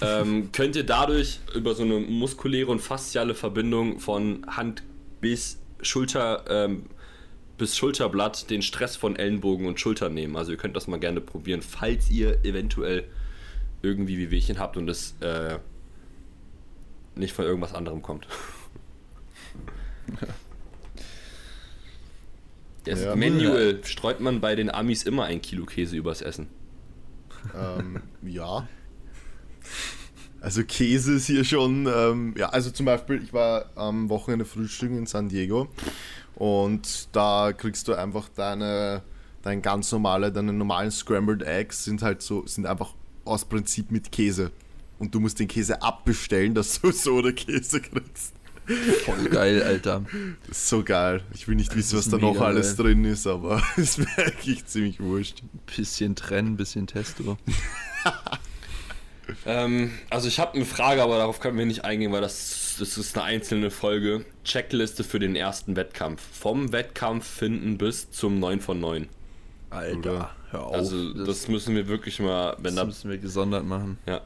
ähm, könnt ihr dadurch über so eine muskuläre und fasziale Verbindung von Hand bis Schulter, ähm, bis Schulterblatt den Stress von Ellenbogen und Schultern nehmen. Also ihr könnt das mal gerne probieren, falls ihr eventuell irgendwie wie Wehchen habt und es äh, nicht von irgendwas anderem kommt. Das Ja. Manual streut man bei den Amis immer ein Kilo Käse übers Essen. Ähm, ja. Also Käse ist hier schon, ähm, ja, also zum Beispiel, ich war am Wochenende frühstücken in San Diego und da kriegst du einfach deine, dein ganz normale, deine normalen Scrambled Eggs sind halt so, sind einfach aus Prinzip mit Käse. Und du musst den Käse abbestellen, dass du so eine Käse kriegst. Voll geil, Alter. Das ist so geil. Ich will nicht wissen, was da noch alles geil. drin ist, aber es wäre eigentlich ziemlich wurscht. Bisschen trennen, bisschen Testo. Ähm, also ich habe eine Frage, aber darauf können wir nicht eingehen, weil das, das ist eine einzelne Folge. Checkliste für den ersten Wettkampf. Vom Wettkampf finden bis zum 9 von 9. Alter, hör auf. Also das, müssen wir wirklich mal, wenn das da... müssen wir gesondert machen. Ja.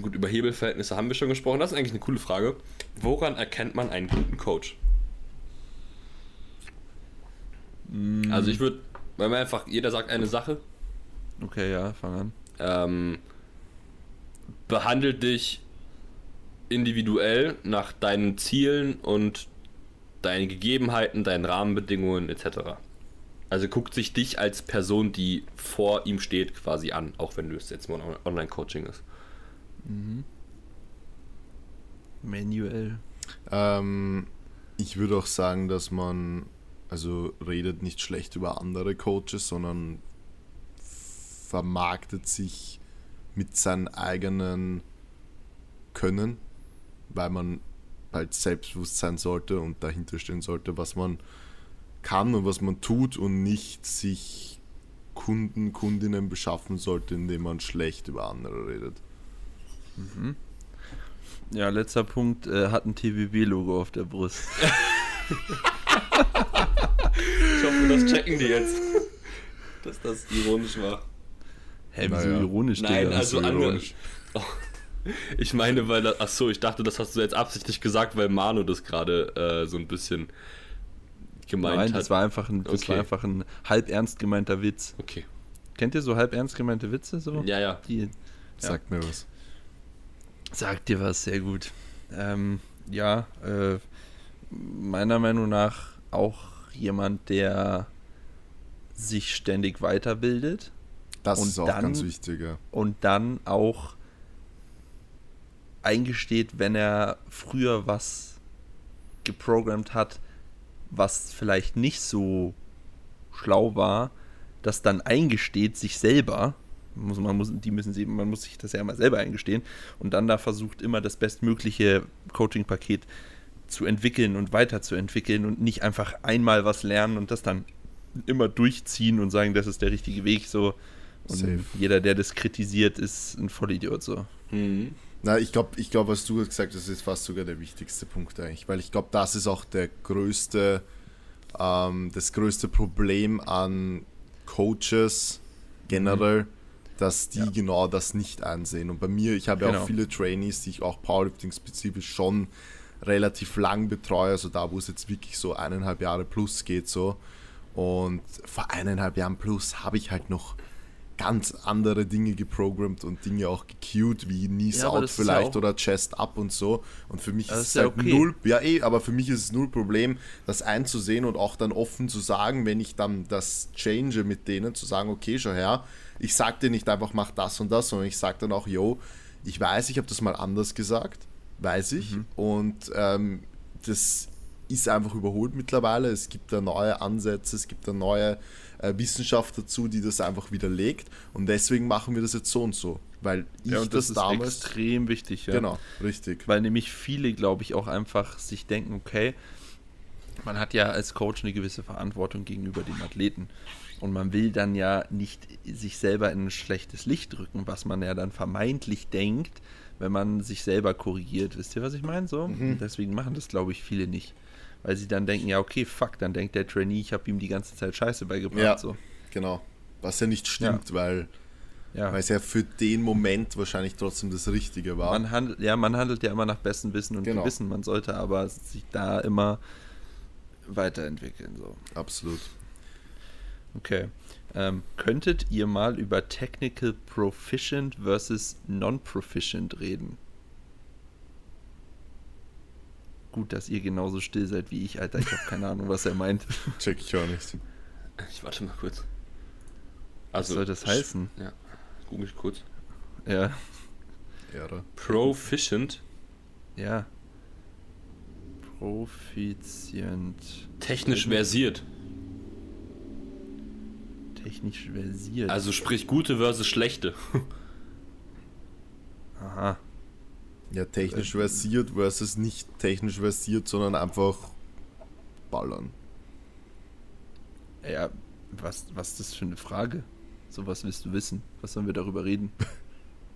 Gut, über Hebelverhältnisse haben wir schon gesprochen. Das ist eigentlich eine coole Frage. Woran erkennt man einen guten Coach? Also ich würde, weil man einfach, jeder sagt eine Sache, Okay, ja, fang an. ähm, behandelt dich individuell nach deinen Zielen und deinen Gegebenheiten, deinen Rahmenbedingungen etc. Also guckt sich dich als Person, die vor ihm steht, quasi an, auch wenn du es jetzt mal Online-Coaching ist. Manuel. Ähm, ich würde auch sagen, dass man, also redet nicht schlecht über andere Coaches, sondern vermarktet sich mit seinem eigenen Können, weil man halt selbstbewusst sein sollte und dahinter stehen sollte, was man kann und was man tut und nicht sich Kunden, Kundinnen beschaffen sollte, indem man schlecht über andere redet. Ja, letzter Punkt, äh, hat ein TBB-Logo auf der Brust. Ich hoffe, das checken die jetzt. Dass das ironisch war. Hä, wieso Naja. ironisch, Nein, Digga? also so ironisch. Ich meine, weil das, ach so, ich dachte, das hast du jetzt absichtlich gesagt, weil Manu das gerade äh, so ein bisschen gemeint Nein, hat. das war einfach ein, das Okay. war einfach ein halb ernst gemeinter Witz. okay. Kennt ihr so halb ernst gemeinte Witze so? Ja, ja. Die, Sagt mir was. Sagt dir was, sehr gut. Ähm, ja, äh, meiner Meinung nach auch jemand, der sich ständig weiterbildet Das Und ist auch dann- ganz wichtig, ja. und dann auch eingesteht, wenn er früher was geprogrammt hat, was vielleicht nicht so schlau war, das dann eingesteht sich selber. Muss, man, muss, die müssen sie, man muss sich das ja mal selber eingestehen und dann da versucht immer das bestmögliche Coaching-Paket zu entwickeln und weiterzuentwickeln und nicht einfach einmal was lernen und das dann immer durchziehen und sagen, das ist der richtige Weg so. Und Safe. jeder, der das kritisiert, ist ein Vollidiot so. Mhm. Na, ich glaube, ich glaub, was du gesagt hast, ist fast sogar der wichtigste Punkt eigentlich, weil ich glaube, das ist auch der größte, ähm, das größte Problem an Coaches generell, dass die Ja. genau das nicht einsehen. Und bei mir, ich habe ja Genau. auch viele Trainees, die ich auch Powerlifting-spezifisch schon relativ lang betreue, also da, wo es jetzt wirklich so eineinhalb Jahre plus geht so. Und vor eineinhalb Jahren plus habe ich halt noch ganz andere Dinge geprogrammt und Dinge auch gecued, wie Knees Ja, Out ja vielleicht auch- oder Chest Up und so. Und für mich Das ist es ja halt okay. null, ja eh, aber für mich ist es null Problem, das einzusehen und auch dann offen zu sagen, wenn ich dann das change mit denen, zu sagen, okay, schau her, ich sag dir nicht einfach, mach das und das, sondern ich sag dann auch, yo, ich weiß, ich habe das mal anders gesagt, weiß ich. Mhm. Und ähm, das ist einfach überholt mittlerweile. Es gibt da neue Ansätze, es gibt da neue äh, Wissenschaft dazu, die das einfach widerlegt. Und deswegen machen wir das jetzt so und so. Weil ich Ja, das, das, ist damals. extrem wichtig. Ja. Genau, richtig. Weil nämlich viele, glaube ich, auch einfach sich denken, okay, man hat ja als Coach eine gewisse Verantwortung gegenüber dem Athleten. Und man will dann ja nicht sich selber in ein schlechtes Licht drücken, was man ja dann vermeintlich denkt, wenn man sich selber korrigiert. Wisst ihr, was ich meine? So? Und deswegen machen das, glaube ich, viele nicht. Weil sie dann denken, ja, okay, fuck, dann denkt der Trainee, ich habe ihm die ganze Zeit Scheiße beigebracht. Ja. So. Genau. Was ja nicht stimmt, weil, Ja. weil es ja für den Moment wahrscheinlich trotzdem das Richtige war. Man handelt, ja, man handelt ja immer nach bestem Wissen und Genau. Gewissen. Man sollte aber sich da immer weiterentwickeln. So. Absolut. Okay. Ähm, könntet ihr mal über Technical Proficient versus Non-Proficient reden? Gut, dass ihr genauso still seid wie ich, Alter. Ich habe keine Ahnung, was er meint. Check ich auch nicht. Ich warte mal kurz. Was soll das heißen? Ja, google ich kurz. Ja, Ehre. Proficient, ja. Profizient. technisch versiert. Technisch versiert. Also sprich gute versus schlechte. Aha. Ja, technisch versiert versus nicht technisch versiert, sondern einfach ballern. Ja, was, was ist das für eine Frage? So was willst du wissen? Was sollen wir darüber reden?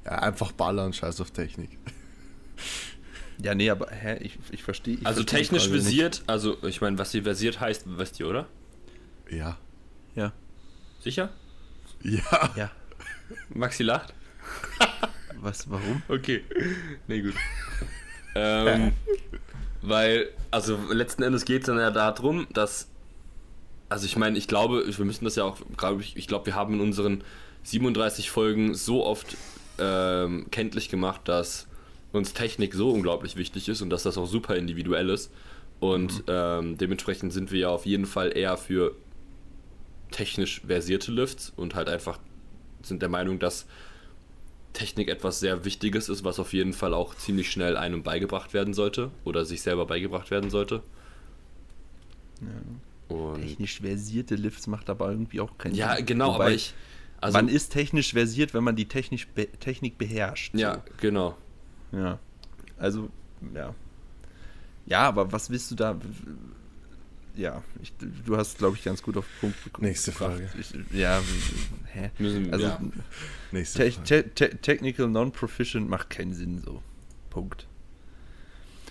Ja, einfach ballern, scheiß auf Technik. Ja, nee, aber hä, ich, ich verstehe. ich Also versteh technisch Frage nicht. versiert, also ich meine, was sie versiert heißt, wisst ihr, oder? Ja. Ja. Sicher? Ja. Ja. Maxi lacht. Was, warum? Okay. Nee, gut. ähm, weil, also letzten Endes geht es dann ja darum, dass, also ich meine, ich glaube, wir müssen das ja auch, glaube ich, ich glaube, wir haben in unseren 37 Folgen so oft ähm, kenntlich gemacht, dass uns Technik so unglaublich wichtig ist und dass das auch super individuell ist. Und ähm, dementsprechend sind wir ja auf jeden Fall eher für technisch versierte Lifts und halt einfach sind der Meinung, dass Technik etwas sehr Wichtiges ist, was auf jeden Fall auch ziemlich schnell einem beigebracht werden sollte oder sich selber beigebracht werden sollte. Und Technisch versierte Lifts macht aber irgendwie auch keinen ja, Sinn. genau, Wobei, aber ich. Also, man ist technisch versiert, wenn man die technisch be Technik beherrscht. ja, genau. So. Ja. Also, ja. Ja, aber was willst du da. Ja, ich, du hast, glaube ich, ganz gut auf den Punkt gekommen. Nächste Frage. Ich, ja, hä? Müssen, Also, ja. Nächste te Frage. te te Technical Non-Proficient macht keinen Sinn so. Punkt.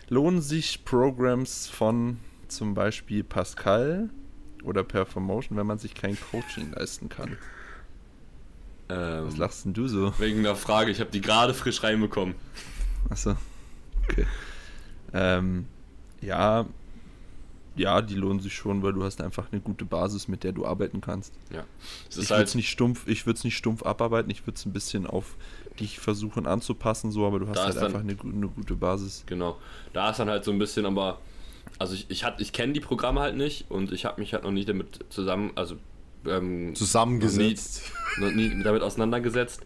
Lohnen sich Programs von zum Beispiel Pascal oder Performotion, wenn man sich kein Coaching leisten kann? Was ähm, lachst denn du so? wegen der Frage, ich habe die gerade frisch reinbekommen. Achso. Okay. Ähm, ja, ja, die lohnen sich schon, weil du hast einfach eine gute Basis, mit der du arbeiten kannst. Ja. Es ich ist würde es halt, nicht stumpf, ich würde es nicht stumpf abarbeiten, ich würde es ein bisschen auf dich versuchen anzupassen, so, aber du hast halt dann- einfach eine, eine gute Basis. genau. Da ist dann halt so ein bisschen, aber. Also ich, ich, hat- ich kenne die Programme halt nicht und ich habe mich halt noch nie damit zusammen, also ähm, Zusammengesetzt. noch nie damit auseinandergesetzt.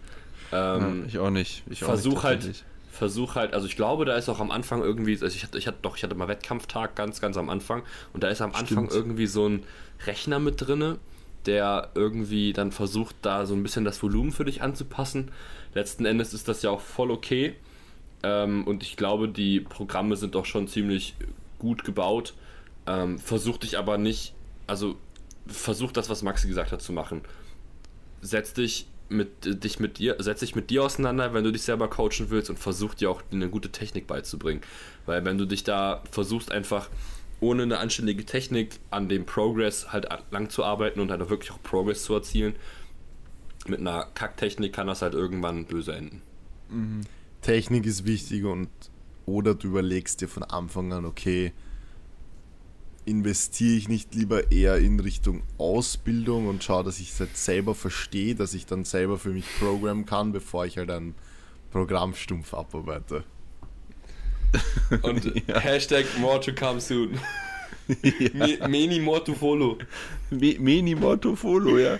Ähm, ja, ich auch nicht. Ich auch versuch nicht, halt, tatsächlich. versuch halt, also ich glaube, da ist auch am Anfang irgendwie, also ich hatte, ich hatte doch, ich hatte mal Wettkampftag ganz, ganz am Anfang und da ist am Anfang Stimmt. irgendwie so ein Rechner mit drinne, der irgendwie dann versucht, da so ein bisschen das Volumen für dich anzupassen. Letzten Endes ist das ja auch voll okay. Ähm, und ich glaube, die Programme sind auch schon ziemlich gut gebaut. Ähm, versuch dich aber nicht, also versuch das, was Maxi gesagt hat, zu machen. Setz dich mit dich mit dir, setz dich mit dir auseinander, wenn du dich selber coachen willst und versuch dir auch eine gute Technik beizubringen. Weil wenn du dich da versuchst einfach ohne eine anständige Technik an dem Progress halt lang zu arbeiten und halt auch wirklich auch Progress zu erzielen, mit einer Kacktechnik kann das halt irgendwann böse enden. Technik ist wichtig und oder du überlegst dir von Anfang an, okay, investiere ich nicht lieber eher in Richtung Ausbildung und schaue, dass ich es halt selber verstehe, dass ich dann selber für mich programmen kann, bevor ich halt ein Programm stumpf abarbeite. Und Ja. Hashtag more to come soon. ja. Many more to follow. Me Meni Motto Follow, ja.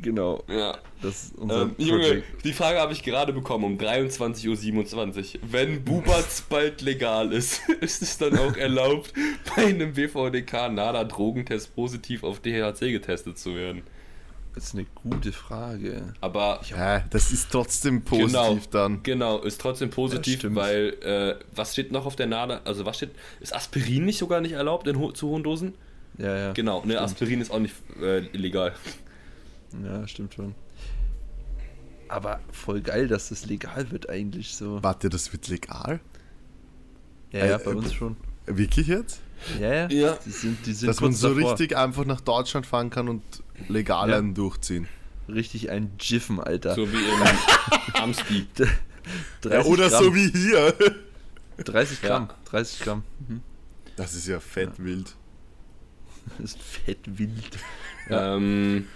Genau. Ja. Das ist unser Ähm, Junge, die Frage habe ich gerade bekommen um 23.27 Uhr. Wenn Bubatz bald legal ist, ist es dann auch erlaubt, bei einem BVDK NADA-Drogentest positiv auf DHC getestet zu werden? Das ist eine gute Frage. Aber Hä, das ist trotzdem positiv Genau. dann. genau, ist trotzdem positiv, stimmt. weil äh, was steht noch auf der NADA? Also was steht? Ist Aspirin nicht sogar nicht erlaubt in ho zu hohen Dosen? Ja, ja. Genau, ne. Aspirin ist auch nicht äh, illegal. Ja, stimmt schon. Aber voll geil, dass das legal wird eigentlich so. Warte, das wird legal? Ja, ja, Äh, bei äh, uns schon. Wirklich jetzt? Ja, ja. Ja. Die sind, die sind Dass man so davor. richtig einfach nach Deutschland fahren kann und legal Ja. einen durchziehen. richtig ein Jiffen, Alter. So wie in Amsti. 30 Ja, oder Gramm. so wie hier. 30 Ja. Gramm. 30 Gramm. Mhm. Das ist ja fett wild. Das ist fett wild. Ähm,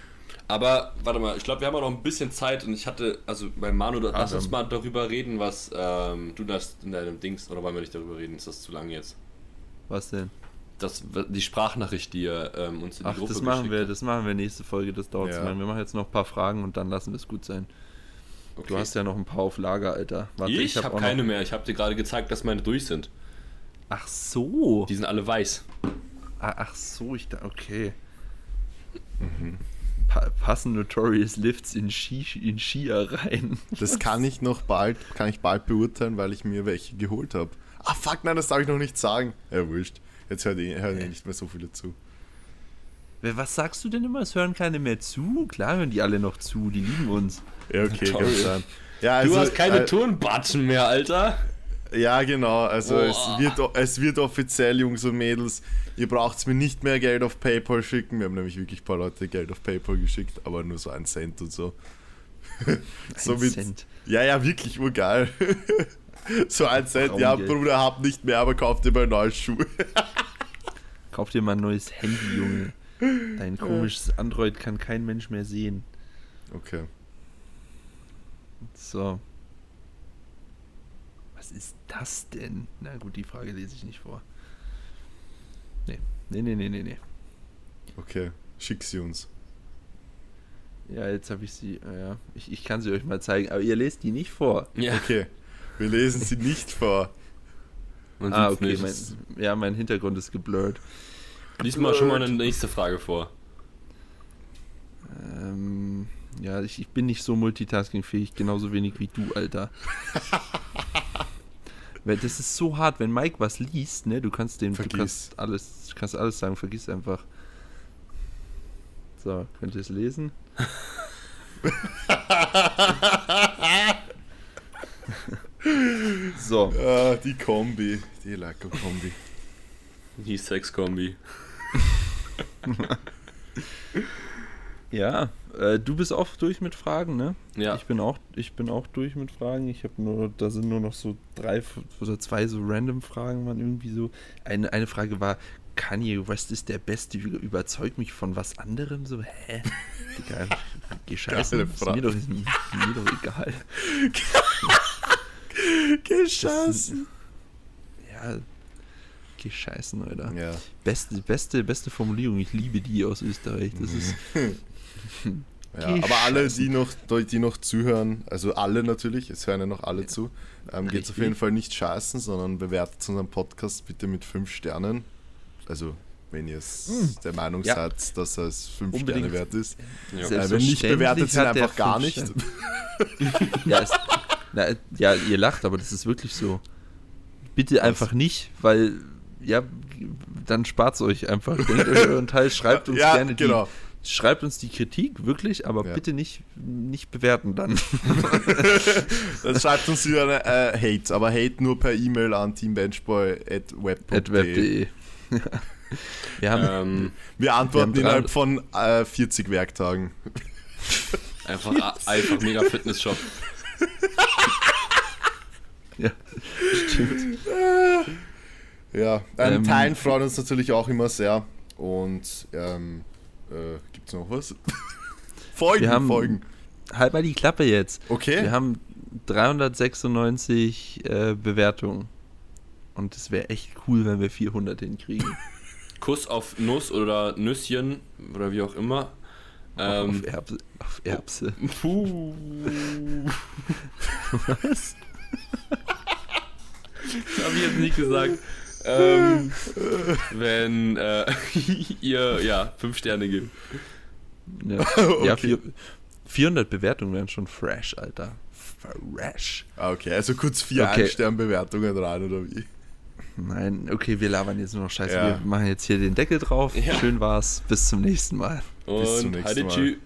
aber warte mal, ich glaube, wir haben auch noch ein bisschen Zeit und ich hatte, also bei Manu, da- lass Ah, uns mal darüber reden, was ähm, du das in deinem Dings, oder wollen wir nicht darüber reden? Ist das zu lang jetzt? Was denn? Das, die Sprachnachricht, die ihr ähm, uns in die Ach, Gruppe das machen wir, das machen wir nächste Folge, das dauert Ja. zu lange. Wir machen jetzt noch ein paar Fragen und dann lassen wir es gut sein. habt. Du hast ja noch ein paar auf Lager, Alter. Warte, ich hab habe auch keine noch... mehr. Ich habe dir gerade gezeigt, dass meine durch sind. Ach so. Die sind alle weiß. Ah, Ach so, ich da. Okay. Pa passen Notorious Lifts in, Ski in Skier rein. Das kann ich noch bald, kann ich bald beurteilen, weil ich mir welche geholt habe. Ah fuck, nein, das darf ich noch nicht sagen. Ja, wurscht. Jetzt hören eh, eh nicht mehr so viele zu. Was sagst du denn immer? Es hören keine mehr zu? Klar hören die alle noch zu, die lieben uns. Ja, okay, kann sein. Ja, Du also, hast keine äh, Turnbatschen mehr, Alter. Ja, genau. Also es Boah. wird, es wird offiziell, Jungs und Mädels, ihr braucht mir nicht mehr Geld auf PayPal schicken. Wir haben nämlich wirklich ein paar Leute Geld auf PayPal geschickt, aber nur so einen Cent und so. Somit, Cent. Ja, ja, wirklich urgeil. so ein Cent, ja. Bruder, hab nicht mehr, aber kauf dir mal neue Schuhe. Kauf dir mal ein neues Handy, Junge. Dein komisches Android kann kein Mensch mehr sehen. Okay. So. Was ist das denn? Na gut, die Frage lese ich nicht vor. Nee, nee, nee, nee, nee. nee. Okay, schick sie uns. Ja, jetzt habe ich sie. äh, Ja, ich, ich kann sie euch mal zeigen, aber ihr lest die nicht vor. Ja, Okay, wir lesen sie nicht vor. man Ah, okay. nicht. Mein, ja, mein Hintergrund ist geblurrt. Lies mal schon mal eine nächste Frage vor. Ähm, ja, ich, ich bin nicht so multitaskingfähig, genauso wenig wie du, Alter. Weil das ist so hart, wenn Mike was liest, ne? Du kannst dem, du Vergiss. kannst alles, du kannst alles sagen, vergiss einfach. So, könnt ihr es lesen? so, Ah, die Kombi, die Laco-Kombi. Die Sexkombi. ja, äh, du bist auch durch mit Fragen, ne? Ja. Ich bin auch, ich bin auch durch mit Fragen. Ich habe nur, da sind nur noch so drei oder zwei so random Fragen, waren irgendwie so. Eine, eine Frage war, Kanye West ist der Beste, über- überzeugt mich von was anderem? So, hä? Digga, geh scheißen. Geile Ist mir doch, ist mir doch egal. Geschossen. Ja, geh scheißen, Alter. Ja. Beste, beste, beste Formulierung. Ich liebe die aus Österreich. Das ist, Ja, aber alle, die noch, die noch zuhören, also alle natürlich, es hören ja noch alle zu, ähm, geht auf Richtig. jeden Fall nicht scheißen, sondern bewertet unseren Podcast bitte mit 5 Sternen. Also, wenn ihr es der Meinung. Ja. seid, dass es 5 Unbedingt. Sterne wert ist. Ja. Äh, wenn nicht, bewertet der einfach gar fünf nicht. Ja, es, na, ja, ihr lacht, aber das ist wirklich so. Bitte einfach nicht, weil, ja, dann spart euch einfach. Denkt euch euren Teil, schreibt uns Ja, gerne genau. die, schreibt uns die Kritik, wirklich, aber Ja. bitte nicht, nicht bewerten dann. Dann schreibt uns wieder eine äh, Hate, aber Hate nur per E-Mail an teambenchboy.web.de. At web.de. Wir haben, Ähm, Wir antworten Wir haben innerhalb von äh, 40 Werktagen. einfach, einfach mega Fitness-Shop. ja, stimmt. Ja, ähm, Ähm, Teilen freuen uns natürlich auch immer sehr. Und ähm, äh, gibt's noch was? Folgen, Wir haben- Folgen. Halt mal die Klappe jetzt. Okay. Wir haben 396 äh, Bewertungen. Und es wäre echt cool, wenn wir 400 hinkriegen. Kuss auf Nuss oder Nüsschen oder wie auch immer. Ähm, auf, Erbse, auf Erbse. puh. Was? Das habe ich jetzt nicht gesagt. Ähm, wenn äh, ihr ja fünf Sterne gebt. Ja, Okay. ja vier, 400 Bewertungen wären schon fresh, Alter. Fresh. Ah, okay, also kurz vier Okay. Ein-Stern-Bewertungen rein, oder wie? Nein, okay, wir labern jetzt nur noch Scheiße. Ja. Wir machen jetzt hier den Deckel drauf. Ja. Schön war's. Bis zum nächsten Mal. Und Bis zum nächsten Mal.